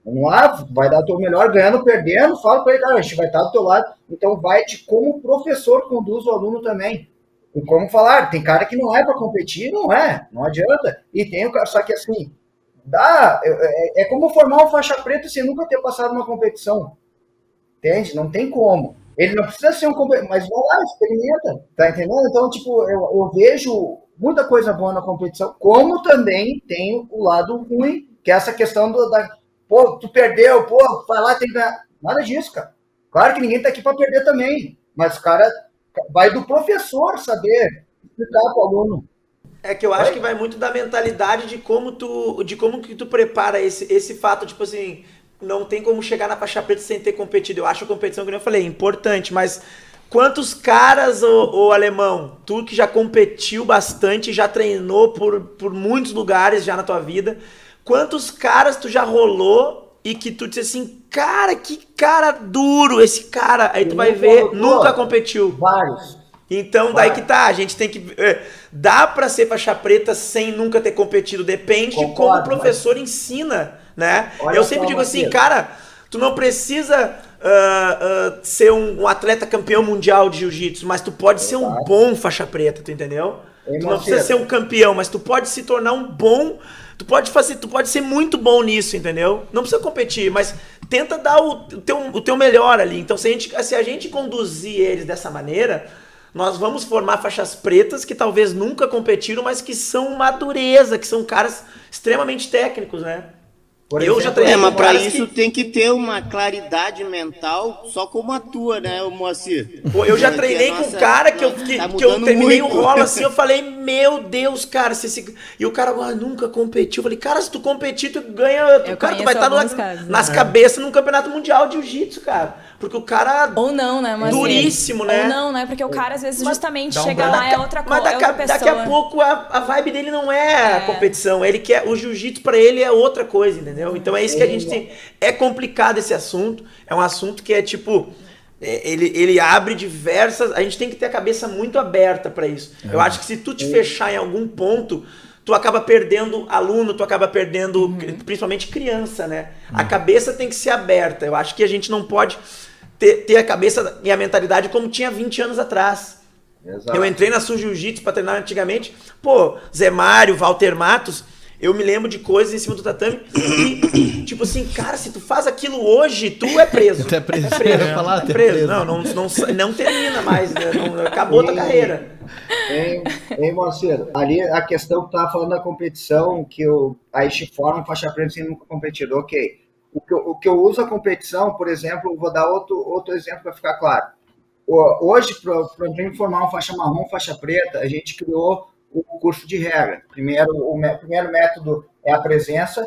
Vamos lá, vai dar o teu melhor, ganhando, perdendo, fala para ele, cara, a gente vai estar do teu lado. Então vai de como o professor conduz o aluno também. E como falar, tem cara que não é para competir, não é, não adianta. E tem o cara, só que assim, dá, é, é, como formar um faixa preta sem nunca ter passado uma competição. Entende? Não tem como. Ele não precisa ser um competidor, mas vai lá, experimenta, tá entendendo? Então, tipo, eu, eu vejo muita coisa boa na competição, como também tem o lado ruim, que é essa questão do, da, pô, tu perdeu, pô, vai lá, tem que ganhar. Nada disso, cara. Claro que ninguém tá aqui para perder também, mas o cara vai do professor saber explicar para o aluno. É que eu acho vai? que vai muito da mentalidade de como tu, de como que tu prepara esse, esse fato, tipo assim, não tem como chegar na faixa preta sem ter competido. Eu acho a competição, como eu falei, importante, mas quantos caras, o, o alemão, tu que já competiu bastante, já treinou por, por muitos lugares já na tua vida, Quantos caras tu já rolou e que tu disse assim, cara, que cara duro esse cara. Aí tu vai ver, nunca competiu. Vários. Então, daí que tá, a gente tem que. É, dá pra ser faixa preta sem nunca ter competido. Depende Concordo, de como o professor mas... ensina, né? Olha Eu sempre digo assim, cara, tu não precisa uh, uh, ser um, um, atleta campeão mundial de jiu-jitsu, mas tu pode ser um bom faixa preta, tu entendeu? tu não precisa ser um campeão, mas tu pode se tornar um bom Tu pode fazer, tu pode ser muito bom nisso, entendeu? Não precisa competir, mas tenta dar o, o, teu, o teu melhor ali. Então, se a, gente, se a gente conduzir eles dessa maneira, nós vamos formar faixas pretas que talvez nunca competiram, mas que são madureza, que são caras extremamente técnicos, né? Por eu exemplo, já treinei. É, mas para isso que... tem que ter uma claridade mental só como a tua, né, Moacir? Pô, eu já treinei com um cara que eu, que, tá que eu terminei muito. um rolo assim, eu falei, meu Deus, cara, se esse... e o cara agora nunca competiu. Eu falei, cara, se tu competir, tu ganha. Tu, cara, tu vai estar no, casos, nas né? cabeças num campeonato mundial de jiu-jitsu, cara. Porque o cara. Ou não, né? Mas duríssimo, né? Ou não, né? Porque o cara, às vezes, justamente um chega lá, é outra coisa. Mas daqui, é daqui a pouco a, a vibe dele não é, é. a competição. Ele quer. O jiu-jitsu pra ele é outra coisa, entendeu? Então é isso que a gente tem. É complicado esse assunto. É um assunto que é tipo. É, ele, ele abre diversas. A gente tem que ter a cabeça muito aberta para isso. É. Eu acho que se tu te fechar em algum ponto, tu acaba perdendo aluno, tu acaba perdendo uhum. principalmente criança, né? Uhum. A cabeça tem que ser aberta. Eu acho que a gente não pode ter, ter a cabeça e a mentalidade como tinha 20 anos atrás. Exato. Eu entrei na Sul Jiu-Jitsu pra treinar antigamente. Pô, Zé Mário, Walter Matos, eu me lembro de coisas em cima do tatame e, tipo assim, cara, se tu faz aquilo hoje, tu é preso. Tu é preso. É preso. É, falar, é preso. Não, não, não, não termina mais, né? não, acabou a tua carreira. Hein, hein Moacir? Ali a questão que tu tava falando da competição, que o, a forma faixa preta sem nunca competido, ok. O que, eu, o que eu uso a competição, por exemplo, vou dar outro, outro exemplo para ficar claro. Hoje, para mim formar um faixa marrom, faixa preta, a gente criou o curso de regra. Primeiro, o primeiro método é a presença,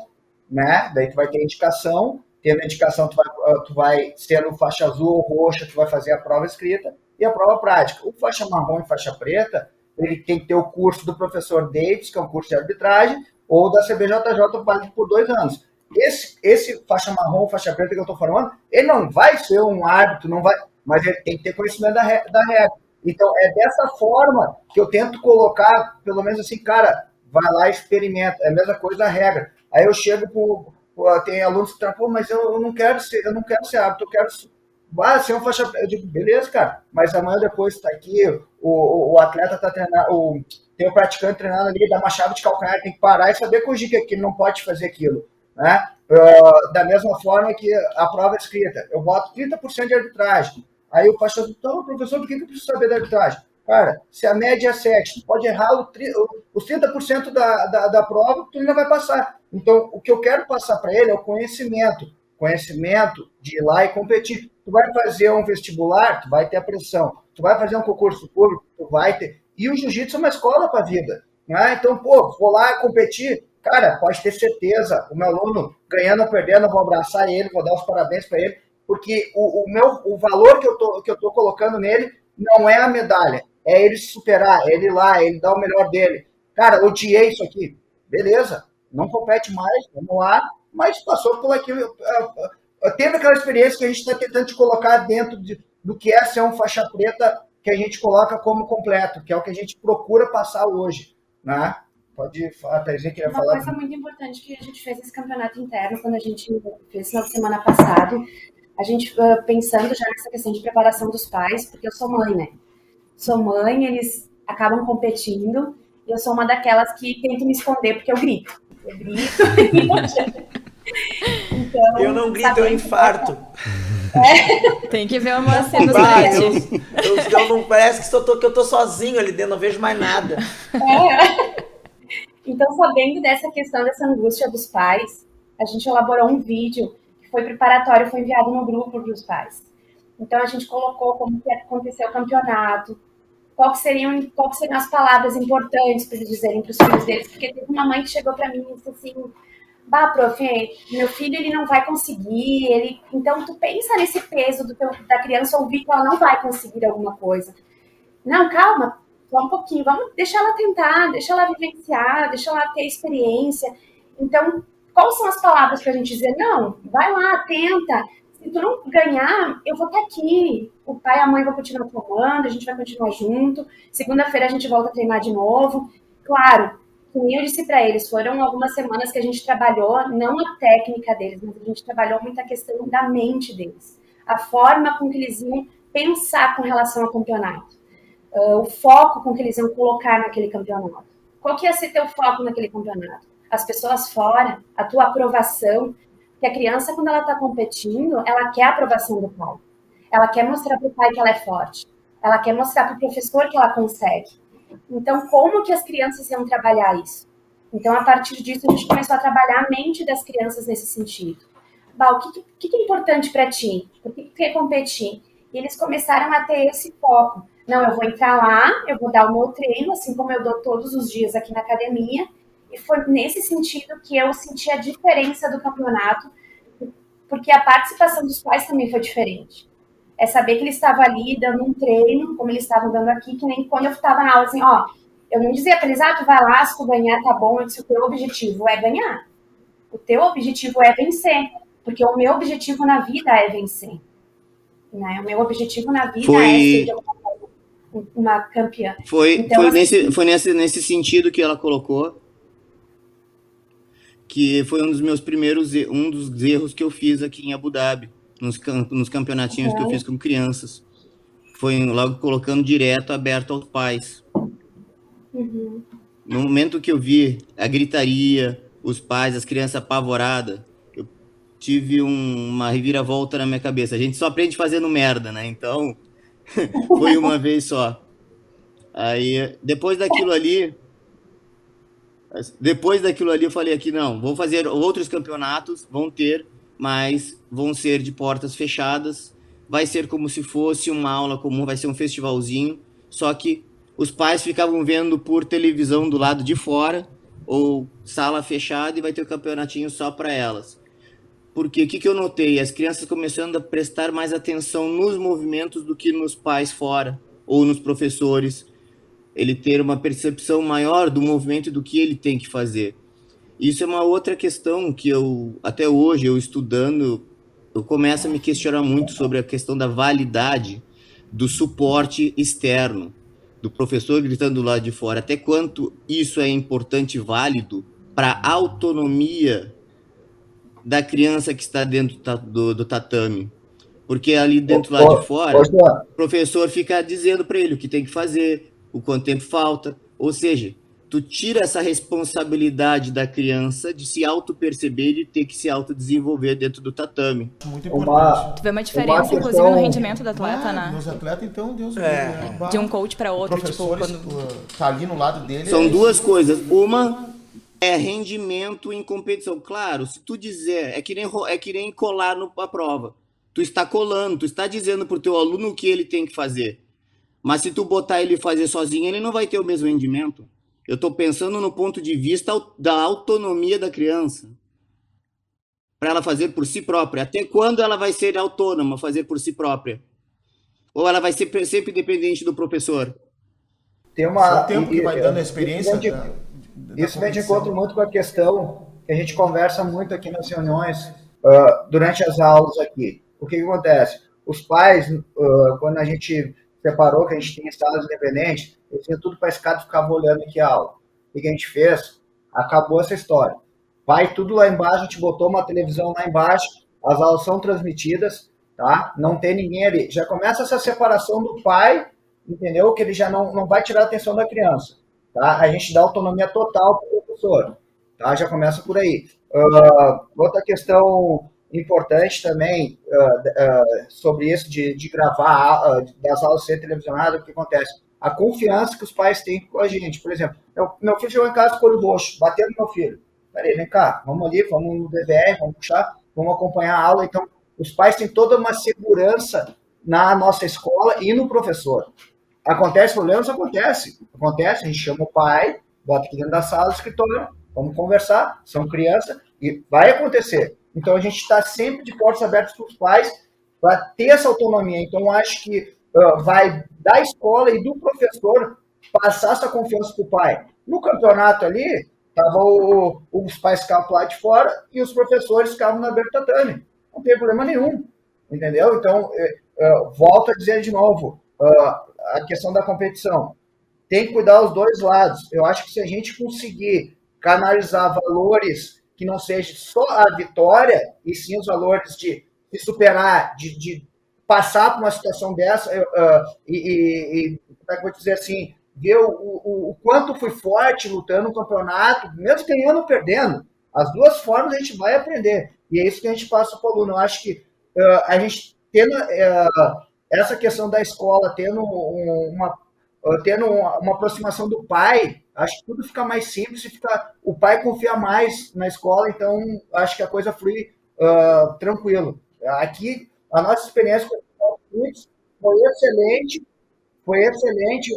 né? Daí tu vai ter indicação, tendo a indicação tu vai, tu vai sendo faixa azul ou roxa, tu vai fazer a prova escrita e a prova prática. O faixa marrom e faixa preta, ele tem que ter o curso do professor Davis, que é um curso de arbitragem, ou da CBJJ, válido por dois anos. Esse, esse faixa marrom, faixa preta que eu estou falando, ele não vai ser um árbitro, não vai, mas ele tem que ter conhecimento da, da regra. Então, é dessa forma que eu tento colocar, pelo menos assim, cara, vai lá e experimenta. É a mesma coisa da regra. Aí eu chego pro, tem alunos que falam, mas eu, eu, não quero ser, eu não quero ser árbitro, eu quero ah, ser um faixa preta. Eu digo, beleza, cara, mas amanhã depois está aqui, o, o, o, atleta está treinando, o, tem o praticante treinando ali, dá uma chave de calcanhar, tem que parar e saber corrigir que ele não pode fazer aquilo. Né? Uh, da mesma forma que a prova escrita, eu boto 30% de arbitragem. Aí o pastor então, professor, por que eu preciso saber da arbitragem? Cara, se a média é 7, tu pode errar o, os 30% da, da, da prova, tu ainda vai passar. Então, o que eu quero passar para ele é o conhecimento. Conhecimento de ir lá e competir. Tu vai fazer um vestibular, tu vai ter a pressão. Tu vai fazer um concurso público, tu vai ter. E o jiu-jitsu é uma escola para a vida. Né? Então, pô, vou lá competir, Cara, pode ter certeza, o meu aluno, ganhando ou perdendo, eu vou abraçar ele, vou dar os parabéns para ele, porque o, o, meu, o valor que eu, tô, que eu tô colocando nele não é a medalha, é ele se superar, é ele ir lá, é ele dar o melhor dele. Cara, odiei isso aqui. Beleza, não compete mais, vamos lá, mas passou por aquilo. Teve aquela experiência que a gente está tentando te colocar dentro de, do que é ser um faixa preta que a gente coloca como completo, que é o que a gente procura passar hoje, né? Pode falar, a Thaisinha queria Uma falar. Uma coisa muito importante que a gente fez esse campeonato interno, quando a gente fez na semana passada, a gente uh, pensando já nessa questão de preparação dos pais, porque eu sou mãe, né? Sou mãe, eles acabam competindo, e eu sou uma daquelas que tento me esconder porque eu grito. Eu grito. então, eu não grito, eu infarto. É. Tem que ver uma cena eu, eu, eu, não parece que, estou, que eu tô sozinho ali dentro, não vejo mais nada. É. Então, sabendo dessa questão, dessa angústia dos pais, a gente elaborou um vídeo que foi preparatório, foi enviado no grupo dos pais. Então, a gente colocou como que aconteceu o campeonato, qual seriam, qual seriam as palavras importantes para eles dizerem para os filhos deles, porque teve uma mãe que chegou para mim e disse assim, bah, prof, meu filho ele não vai conseguir, ele... então tu pensa nesse peso teu, da criança ouvir que ela não vai conseguir alguma coisa. Não, calma, só um pouquinho, vamos deixar ela tentar, deixa ela vivenciar, deixa ela ter experiência. Então, quais são as palavras para a gente dizer? Não, vai lá, tenta. Se tu não ganhar, eu vou estar aqui. O pai e a mãe vão continuar tomando, a gente vai continuar junto. Segunda-feira a gente volta a treinar de novo. Claro, como eu disse para eles, foram algumas semanas que a gente trabalhou, não a técnica deles, mas a gente trabalhou muito a questão da mente deles. A forma com que eles iam pensar com relação ao campeonato uh, o foco com que eles iam colocar naquele campeonato. Qual que ia ser teu foco naquele campeonato? As pessoas fora, a tua aprovação. Que a criança, quando ela está competindo, ela quer a aprovação do pai. Ela quer mostrar para o pai que ela é forte. Ela quer mostrar para o professor que ela consegue. Então, como que as crianças iam trabalhar isso? Então, a partir disso, a gente começou a trabalhar a mente das crianças nesse sentido. Bah, o que, que, que é importante para ti? Por que, que quer competir? E eles começaram a ter esse foco. Não, eu vou entrar lá, eu vou dar o meu treino, assim como eu dou todos os dias aqui na academia. E foi nesse sentido que eu senti a diferença do campeonato, porque a participação dos pais também foi diferente. É saber que ele estava ali dando um treino, como eles estavam dando aqui, que nem quando eu estava na aula, assim, ó, eu não dizia para eles, ah, tu vai lá, se tu ganhar, tá bom, eu disse, o teu objetivo é ganhar. O teu objetivo é vencer, porque o meu objetivo na vida é vencer. Né? O meu objetivo na vida foi... é ser uma, campeã. Foi, então, foi, assim, nesse, foi nesse, nesse sentido que ela colocou, que foi um dos meus primeiros, um dos erros que eu fiz aqui em Abu Dhabi, nos, nos campeonatinhos uhum. que eu fiz com crianças. Foi logo colocando direto, aberto aos pais. Uhum. No momento que eu vi a gritaria, os pais, as crianças apavoradas, eu tive um, uma reviravolta na minha cabeça. A gente só aprende fazendo merda, né? Então, foi uma vez só. Aí, depois daquilo ali, depois daquilo ali, eu falei aqui, não, vou fazer outros campeonatos, vão ter, mas vão ser de portas fechadas. Vai ser como se fosse uma aula comum, vai ser um festivalzinho, só que os pais ficavam vendo por televisão do lado de fora ou sala fechada e vai ter o campeonatinho só para elas. Porque o que, que eu notei? As crianças começando a prestar mais atenção nos movimentos do que nos pais fora ou nos professores. Ele ter uma percepção maior do movimento do que ele tem que fazer. Isso é uma outra questão que eu, até hoje, eu estudando, eu começo a me questionar muito sobre a questão da validade do suporte externo do professor gritando do lado de fora, até quanto isso é importante e válido para a autonomia da criança que está dentro do, do tatame. Porque ali dentro lá de fora, o professor fica dizendo para ele o que tem que fazer, o quanto tempo falta. Ou seja, tu tira essa responsabilidade da criança de se auto-perceber e de ter que se auto-desenvolver dentro do tatame. Muito importante. Uma, tu vê uma diferença, uma inclusive, no rendimento do atleta, ah, né? Dos atletas, então, Deus é. Deus, De um coach para outro, tipo, quando... tá ali no lado dele. São é duas coisas. Uma é rendimento em competição. Claro, se tu dizer, é que nem, é que nem colar no, a prova. Tu está colando, tu está dizendo pro teu aluno o que ele tem que fazer. Mas se tu botar ele fazer sozinho, ele não vai ter o mesmo rendimento. Eu estou pensando no ponto de vista da autonomia da criança. Para ela fazer por si própria. Até quando ela vai ser autônoma, fazer por si própria? Ou ela vai ser sempre dependente do professor? Tem uma. o tempo que vai dando a experiência. De, isso vem de encontro muito com a questão que a gente conversa muito aqui nas reuniões, uh, durante as aulas aqui. O que, que acontece? Os pais, uh, quando a gente separou, que a gente tinha estados independentes, eu tinha tudo para esse cara ficar olhando aqui a aula. O que a gente fez? Acabou essa história. Vai tudo lá embaixo, a gente botou uma televisão lá embaixo, as aulas são transmitidas, tá? Não tem ninguém ali. Já começa essa separação do pai, entendeu? Que ele já não, não vai tirar a atenção da criança, tá? A gente dá autonomia total para o professor, tá? Já começa por aí. Uh, outra questão importante também uh, uh, sobre isso de, de gravar, das aulas ser televisionadas, o que acontece? a confiança que os pais têm com a gente. Por exemplo, meu, meu filho chegou em casa com o roxo, bateu no meu filho. Peraí, vem cá, vamos ali, vamos no DVR, vamos puxar, vamos acompanhar a aula. Então, os pais têm toda uma segurança na nossa escola e no professor. Acontece problemas? Acontece. Acontece, a gente chama o pai, bota aqui dentro da sala do escritório, vamos conversar, são crianças, e vai acontecer. Então, a gente está sempre de portas abertas para os pais para ter essa autonomia. Então, acho que uh, vai da escola e do professor passar essa confiança para o pai. No campeonato ali, tava o, os pais ficavam lá de fora e os professores ficavam na beira tatame. Não tem problema nenhum, entendeu? Então, uh, volto a dizer de novo, uh, a questão da competição. Tem que cuidar os dois lados. Eu acho que se a gente conseguir canalizar valores que não seja só a vitória, e sim os valores de se superar, de, de passar por uma situação dessa uh, e, e, como é que eu vou dizer assim, ver o, o, o, quanto fui forte lutando no campeonato, mesmo ganhando ou perdendo. As duas formas a gente vai aprender. E é isso que a gente passa para o aluno. Eu acho que uh, a gente tendo uh, essa questão da escola, tendo uma, tendo uma aproximação do pai, acho que tudo fica mais simples e fica, o pai confia mais na escola, então acho que a coisa flui uh, tranquilo. Aqui, a nossa experiência com os foi excelente, foi excelente.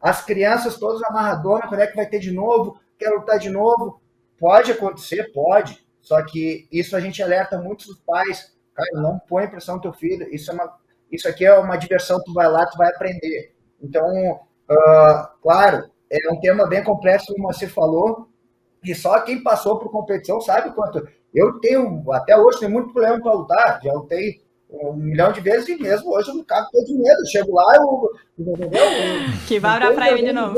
As crianças todas amarradonas, quando é que vai ter de novo? Quero lutar de novo. Pode acontecer, pode. Só que isso a gente alerta muitos pais. Cara, não põe pressão no teu filho. Isso, é uma, isso aqui é uma diversão, tu vai lá, tu vai aprender. Então, uh, claro, é um tema bem complexo, como você falou, e só quem passou por competição sabe quanto. Eu tenho, até hoje, tenho muito problema para lutar. Já lutei um milhão de vezes e mesmo hoje eu não cago todo de medo. Chego lá, eu. Entendeu? Que vai pra praia de novo.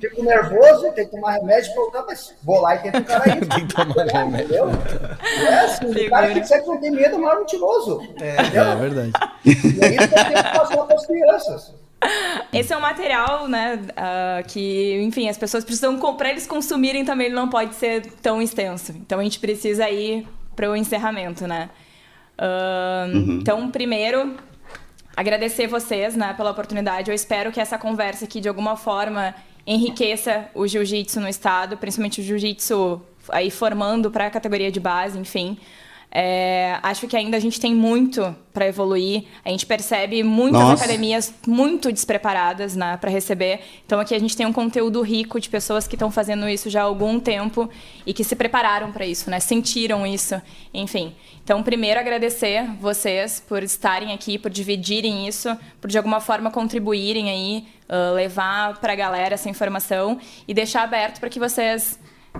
Fico nervoso, tenho que tomar remédio pra lutar, mas vou lá e tento encarar isso. tem que tomar remédio. Entendeu? É assim, o cara que sempre não tem medo é o maior mentiroso. É, é verdade. E é isso que eu tenho que passar para as crianças. Esse é um material, né, uh, que, enfim, as pessoas precisam comprar, eles consumirem também, ele não pode ser tão extenso. Então a gente precisa ir para o encerramento, né? Uh, uhum. Então, primeiro, agradecer vocês, né, pela oportunidade. Eu espero que essa conversa aqui, de alguma forma, enriqueça o jiu-jitsu no estado, principalmente o jiu-jitsu aí formando para a categoria de base, enfim. É, acho que ainda a gente tem muito para evoluir. A gente percebe muitas Nossa. academias muito despreparadas né, para receber. Então aqui a gente tem um conteúdo rico de pessoas que estão fazendo isso já há algum tempo e que se prepararam para isso, né? Sentiram isso, enfim. Então, primeiro agradecer vocês por estarem aqui, por dividirem isso, por de alguma forma contribuírem aí, uh, levar para a galera essa informação e deixar aberto para que vocês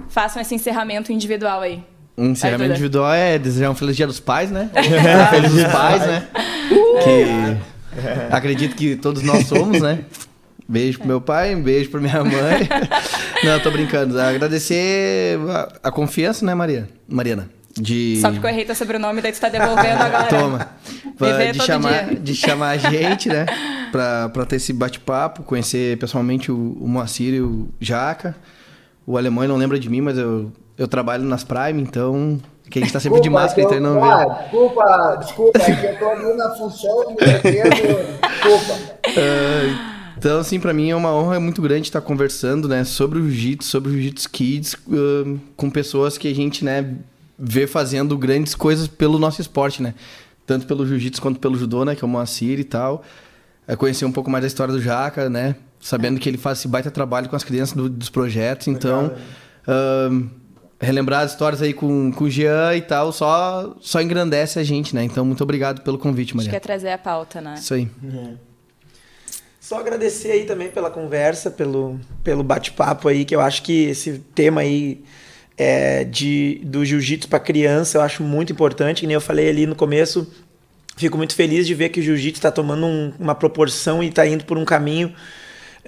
façam esse encerramento individual aí. Um encerramento individual é desejar um feliz dia dos pais, né? feliz dos pais, né? Que acredito que todos nós somos, né? Beijo pro meu pai, um beijo pra minha mãe. Não, tô brincando. Agradecer a, a confiança, né, Maria? Mariana? De... Só porque eu errei teu sobrenome, daí tu tá devolvendo agora. Toma. de, chamar, dia. de chamar a gente, né? Pra, pra ter esse bate-papo, conhecer pessoalmente o, o Moacir e o Jaca. O alemão não lembra de mim, mas eu eu trabalho nas Prime, então. Que a gente tá sempre desculpa, de máscara, então não vê. Desculpa, desculpa, é que eu tô ali na função, desculpa. Uh, então, assim, para mim é uma honra muito grande estar conversando, né, sobre o Jiu-Jitsu, sobre o Jiu-Jitsu Kids, uh, com pessoas que a gente, né, vê fazendo grandes coisas pelo nosso esporte, né? Tanto pelo Jiu-Jitsu quanto pelo Judô, né, que é o Moacir e tal. É conhecer um pouco mais da história do Jaca, né? Sabendo que ele faz esse baita trabalho com as crianças do, dos projetos, então... Uh, relembrar as histórias aí com, com o Jean e tal, só, só engrandece a gente, né? Então, muito obrigado pelo convite, Maria. Acho que é trazer a pauta, né? Isso aí. Uhum. Só agradecer aí também pela conversa, pelo, pelo bate-papo aí, que eu acho que esse tema aí é, de, do jiu-jitsu para criança eu acho muito importante, que nem eu falei ali no começo. Fico muito feliz de ver que o jiu-jitsu está tomando um, uma proporção e está indo por um caminho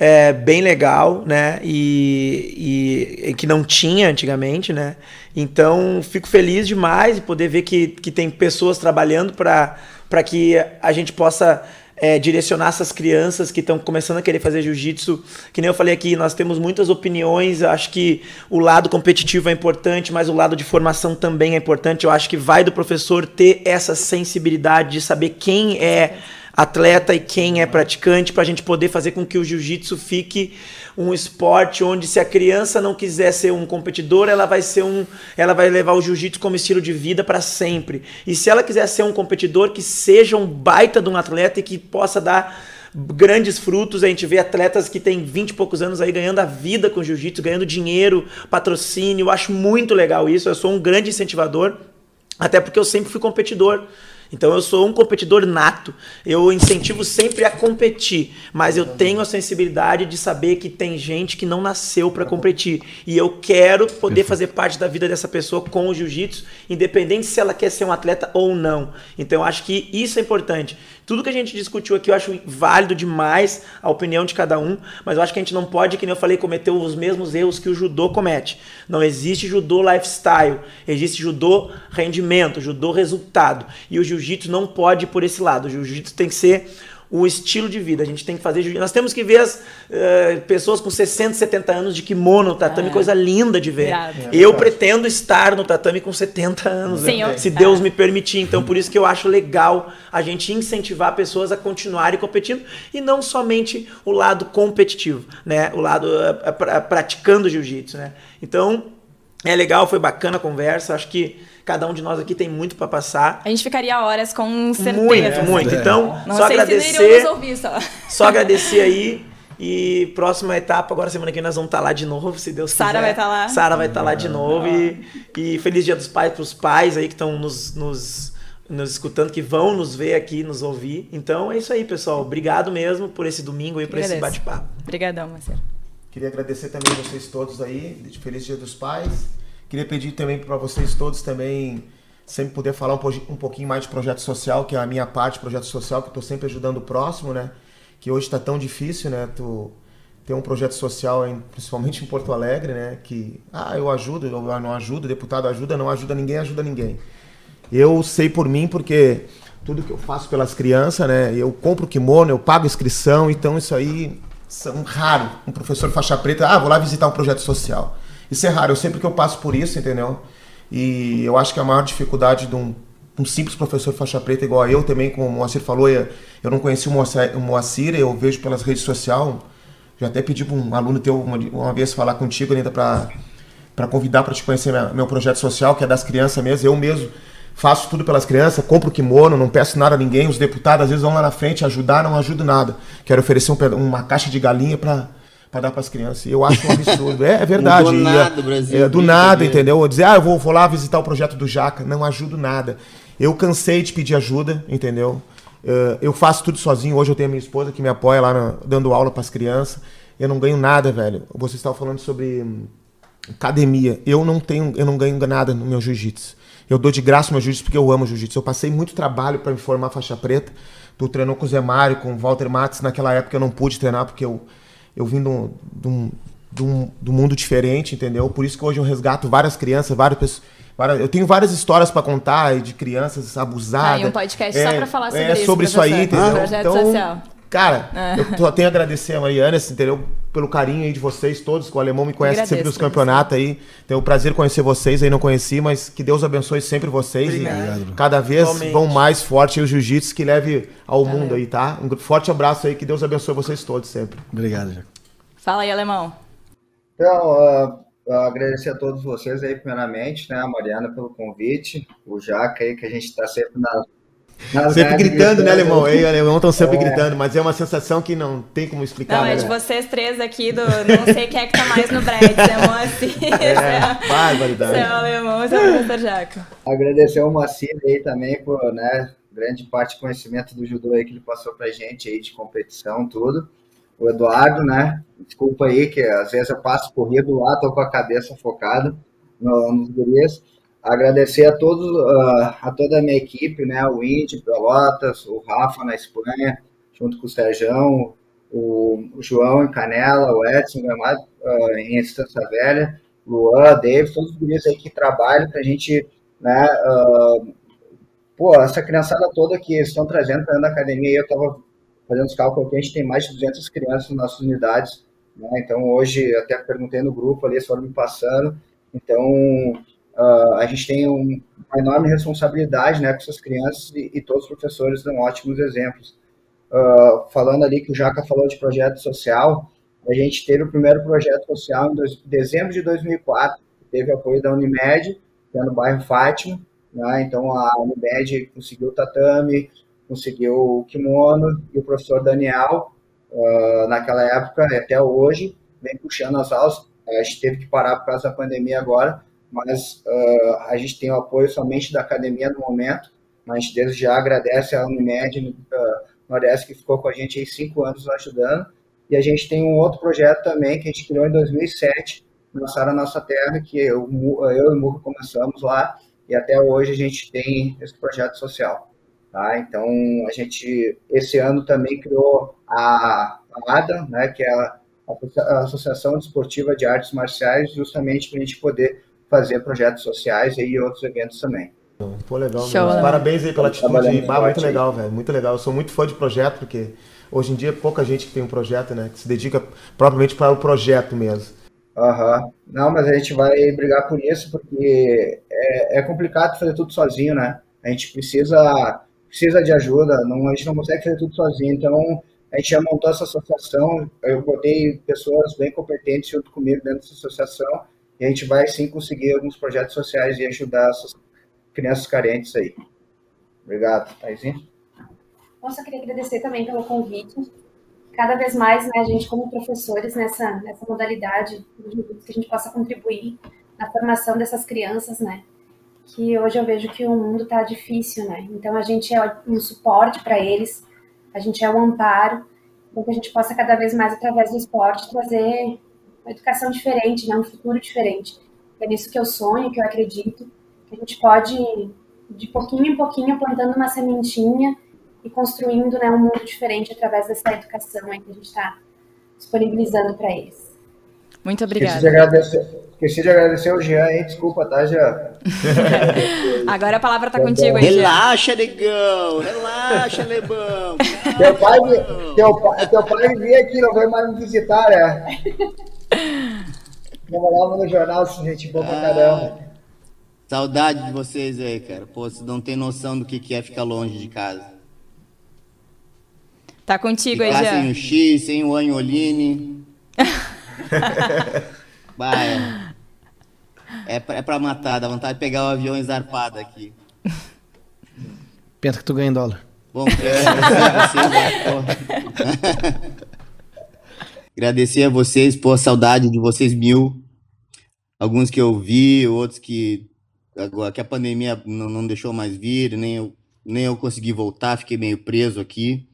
é, bem legal, né? E, e, que não tinha antigamente, né? Então, fico feliz demais de poder ver que, que tem pessoas trabalhando para que a gente possa é, direcionar essas crianças que estão começando a querer fazer jiu-jitsu. Que nem eu falei aqui, nós temos muitas opiniões. Eu acho que o lado competitivo é importante, mas o lado de formação também é importante. Eu acho que vai do professor ter essa sensibilidade de saber quem é atleta e quem é praticante, para a gente poder fazer com que o jiu-jitsu fique um esporte onde se a criança não quiser ser um competidor, ela vai ser um, ela vai levar o jiu-jitsu como estilo de vida para sempre. E se ela quiser ser um competidor, que seja um baita de um atleta e que possa dar grandes frutos. A gente vê atletas que têm 20 e poucos anos aí ganhando a vida com jiu-jitsu, ganhando dinheiro, patrocínio. Eu acho muito legal isso. Eu sou um grande incentivador, até porque eu sempre fui competidor. Então eu sou um competidor nato. Eu incentivo sempre a competir, mas eu tenho a sensibilidade de saber que tem gente que não nasceu para competir e eu quero poder fazer parte da vida dessa pessoa com o jiu-jitsu, independente se ela quer ser um atleta ou não. Então eu acho que isso é importante. Tudo que a gente discutiu aqui eu acho válido demais a opinião de cada um, mas eu acho que a gente não pode, que nem eu falei, cometer os mesmos erros que o judô comete. Não existe judô lifestyle, existe judô rendimento, judô resultado. E o jiu-jitsu não pode ir por esse lado. O jiu-jitsu tem que ser o estilo de vida. A gente tem que fazer jiu-jitsu. Nós temos que ver as uh, pessoas com 60, 70 anos de kimono, tatame, é. coisa linda de ver. É eu pretendo estar no tatame com 70 anos, Sim, né? eu... se Deus me permitir. Então, por isso que eu acho legal a gente incentivar pessoas a continuarem competindo e não somente o lado competitivo, né? O lado uh, praticando jiu-jitsu, né? Então, é legal, foi bacana a conversa. Acho que cada um de nós aqui tem muito para passar. A gente ficaria horas com certeza. Muito, muito. Então, Não só agradecer. Ouvir, só. só agradecer aí. E próxima etapa, agora semana que vem nós vamos estar tá lá de novo, se Deus quiser. Sara vai estar tá lá. Sara vai estar tá lá de novo. E, e feliz dia dos pais para os pais aí que estão nos, nos, nos escutando, que vão nos ver aqui, nos ouvir. Então é isso aí, pessoal. Obrigado mesmo por esse domingo aí, por esse bate-papo. Obrigadão, Marcelo. Queria agradecer também vocês todos aí. Feliz dia dos pais. Queria pedir também para vocês todos também sempre poder falar um, um, pouquinho mais de projeto social, que é a minha parte, projeto social, que eu estou sempre ajudando o próximo, né? Que hoje está tão difícil, né? Tu ter um projeto social, em, principalmente em Porto Alegre, né? Que, ah, eu ajudo, eu não ajudo, deputado ajuda, não ajuda ninguém, ajuda ninguém. Eu sei por mim, porque tudo que eu faço pelas crianças, né? Eu compro kimono, eu pago inscrição, então isso aí são raro. Um professor faixa preta, ah, vou lá visitar um projeto social. Isso é raro, eu sempre que eu passo por isso, entendeu? E eu acho que a maior dificuldade de um, um simples professor faixa preta igual eu também, como o Moacir falou, eu, eu não conheci o Moacir, Moacir, eu vejo pelas redes sociais. Já até pedi para um aluno teu uma, uma vez falar contigo ainda para para convidar para te conhecer minha, meu projeto social, que é das crianças mesmo. Eu mesmo faço tudo pelas crianças, compro kimono, não peço nada a ninguém. Os deputados às vezes vão lá na frente ajudar, não ajudo nada. Quero oferecer um, uma caixa de galinha para para dar para as crianças. Eu acho um absurdo. É, é verdade. do nada, Brasil. É, do nada, entendeu? Dizer, ah, eu vou, vou lá visitar o projeto do Jaca. Não ajudo nada. Eu cansei de pedir ajuda, entendeu? Uh, eu faço tudo sozinho. Hoje eu tenho a minha esposa que me apoia lá na, dando aula para as crianças. Eu não ganho nada, velho. Você estava falando sobre hum, academia. Eu não tenho, eu não ganho nada no meu jiu-jitsu. Eu dou de graça o meu jiu-jitsu porque eu amo jiu-jitsu. Eu passei muito trabalho para me formar faixa preta. Tu treinou com o Zé Mário, com o Walter Matos. Naquela época eu não pude treinar porque eu eu vim de um, de um, de um, de um mundo diferente, entendeu? Por isso que hoje eu resgato várias crianças, várias pessoas. Eu tenho várias histórias para contar de crianças abusadas. Ah, um podcast é, só para falar sobre é, isso. sobre isso aí, entendeu? Projeto então, social. Cara, é. eu só tenho a agradecer a Mariana, assim, entendeu? Pelo carinho aí de vocês todos, que o alemão me conhece sempre dos campeonatos aí. Tenho o prazer de conhecer vocês aí, não conheci, mas que Deus abençoe sempre vocês. Obrigado. E cada vez Igualmente. vão mais forte o jiu-jitsu que leve ao mundo aí, tá? Um forte abraço aí, que Deus abençoe vocês todos sempre. Obrigado, Jaco. Fala aí, Alemão. Então, uh, agradecer a todos vocês aí, primeiramente, né? A Mariana pelo convite, o Jaca aí, que a gente está sempre na sempre gritando, né, Alemão? Eu e o Alemão estão sempre é. gritando, mas é uma sensação que não tem como explicar. Não, né? é de vocês três aqui, do não sei quem é que tá mais no brete, é o Moacir. É, barbaridade. é o Alemão, é o professor Jaco. Agradecer ao Moacir aí também por, né, grande parte do conhecimento do judô aí que ele passou pra gente aí de competição, tudo. O Eduardo, né, desculpa aí que às vezes eu passo corrido lá, tô com a cabeça focada no, nos gurias. Agradecer a todos, uh, a toda a minha equipe, né? O Indy, Pelotas, o Rafa na Espanha, junto com o Sérgio, o, João em Canela, o Edson Gramado uh, em Estância Velha, Luan, David, todos os guris aí que trabalham para a gente, né? Uh, pô, essa criançada toda que estão trazendo para da academia, eu estava fazendo os cálculos aqui, a gente tem mais de 200 crianças nas nossas unidades, né? Então hoje, até perguntei no grupo ali, eles foram me passando, então uh, a gente tem um, uma enorme responsabilidade né, com essas crianças e, e todos os professores dão ótimos exemplos. Uh, falando ali que o Jaca falou de projeto social, a gente teve o primeiro projeto social em dois, dezembro de 2004, teve apoio da Unimed, que é no bairro Fátima, né? então a Unimed conseguiu o tatame, conseguiu o kimono, e o professor Daniel, uh, naquela época e até hoje, vem puxando as aulas, a gente teve que parar por causa da pandemia agora, mas uh, a gente tem o apoio somente da academia no momento. Mas desde já agradece a Unimed uh, Nordeste que ficou com a gente aí cinco anos ajudando. E a gente tem um outro projeto também que a gente criou em 2007, Lançar a Nossa Terra, que eu, eu e o Murro começamos lá e até hoje a gente tem esse projeto social. Tá? Então, a gente, esse ano também criou a, a ADA, né, que é a Associação Desportiva de Artes Marciais, justamente para a gente poder fazer projetos sociais e outros eventos também. Pô, legal. Show, né? Parabéns aí pela atitude. Ah, muito legal, velho. Muito legal. Eu sou muito fã de projeto, porque hoje em dia é pouca gente que tem um projeto, né? Que se dedica propriamente para o projeto mesmo. Aham. Uhum. Não, mas a gente vai brigar por isso, porque é, é, complicado fazer tudo sozinho, né? A gente precisa, precisa de ajuda, não, a gente não consegue fazer tudo sozinho. Então, a gente já montou essa associação, eu botei pessoas bem competentes junto comigo dentro dessa associação, e a gente vai sim conseguir alguns projetos sociais e ajudar essas crianças carentes aí. Obrigado, Taizinho. Nossa, eu queria agradecer também pelo convite. Cada vez mais, né, a gente como professores nessa, nessa modalidade, que a gente possa contribuir na formação dessas crianças, né, que hoje eu vejo que o mundo está difícil, né, então a gente é um suporte para eles, a gente é um amparo, então que a gente possa cada vez mais, através do esporte, trazer uma educação diferente, né, um futuro diferente. É nisso que eu sonho, que eu acredito, que a gente pode, de pouquinho em pouquinho, plantando uma sementinha e construindo né, um mundo diferente através dessa educação aí que a gente está disponibilizando para eles. Muito obrigada. Esqueci de agradecer, esqueci de agradecer ao Jean, hein? Desculpa, tá, Jean? Agora a palavra tá contigo aí. Relaxa, negão! Relaxa, Lebão! teu, pai, teu, teu pai vir aqui, não vai mais me visitar, né? Trabalhava no jornal, gente boa pra ah, caramba. Saudade de vocês aí, cara. Pô, você não tem noção do que é ficar longe de casa. Tá contigo aí, já. Sem o X, sem o Anholine. Vai. É, pra, é pra matar, dá vontade de pegar o avião e zarpado aqui. Pensa que tu ganha em dólar. Bom, a vocês, né, Agradecer a vocês, pô, saudade de vocês mil. Alguns que eu vi, outros que agora que a pandemia não, não deixou mais vir, nem eu, nem eu consegui voltar, fiquei meio preso aqui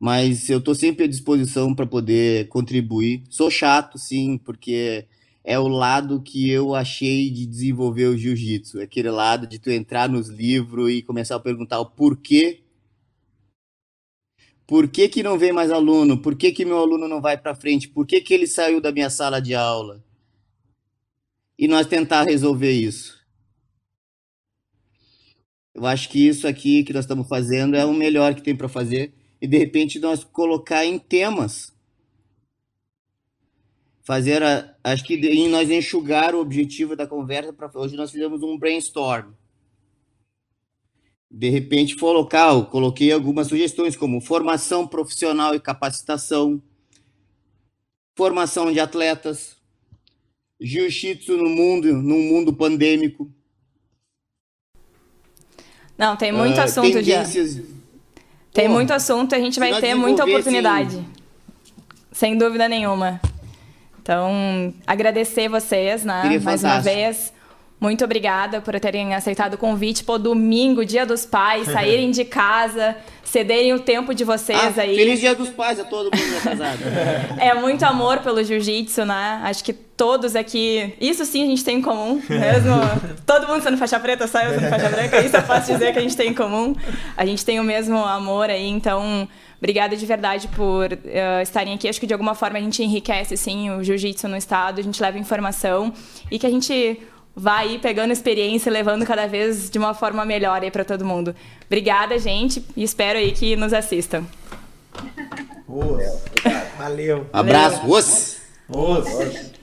mas eu estou sempre à disposição para poder contribuir. Sou chato, sim, porque é o lado que eu achei de desenvolver o jiu-jitsu, aquele lado de tu entrar nos livros e começar a perguntar o porquê. Por que, que não vem mais aluno? Por que, que meu aluno não vai para frente? Por que, que ele saiu da minha sala de aula? E nós tentar resolver isso. Eu acho que isso aqui que nós estamos fazendo é o melhor que tem para fazer e de repente nós colocar em temas. Fazer, a, acho que de, nós enxugar o objetivo da conversa para hoje nós fizemos um brainstorm. De repente colocar, eu coloquei algumas sugestões como formação profissional e capacitação, formação de atletas, jiu-jitsu no mundo, num mundo pandêmico. Não, tem muito uh, assunto já. Tem muito assunto, a gente vai ter muita oportunidade. Sem dúvida nenhuma. Então, agradecer vocês, né? Mais fantástico. uma vez. Muito obrigada por terem aceitado o convite. Pô, domingo, dia dos pais, saírem de casa, cederem o tempo de vocês ah, aí. Feliz dia dos pais a todo mundo casado. é muito amor pelo jiu-jitsu, né? Acho que todos aqui. Isso sim a gente tem em comum, mesmo. Todo mundo sendo faixa preta, só eu sendo faixa branca, isso eu posso dizer que a gente tem em comum. A gente tem o mesmo amor aí, então. Obrigada de verdade por uh, estarem aqui. Acho que de alguma forma a gente enriquece sim o jiu-jitsu no estado, a gente leva informação e que a gente vai aí pegando experiência, levando cada vez de uma forma melhor aí para todo mundo. Obrigada, gente, e espero aí que nos assistam. Valeu. Abraço. Os. Os.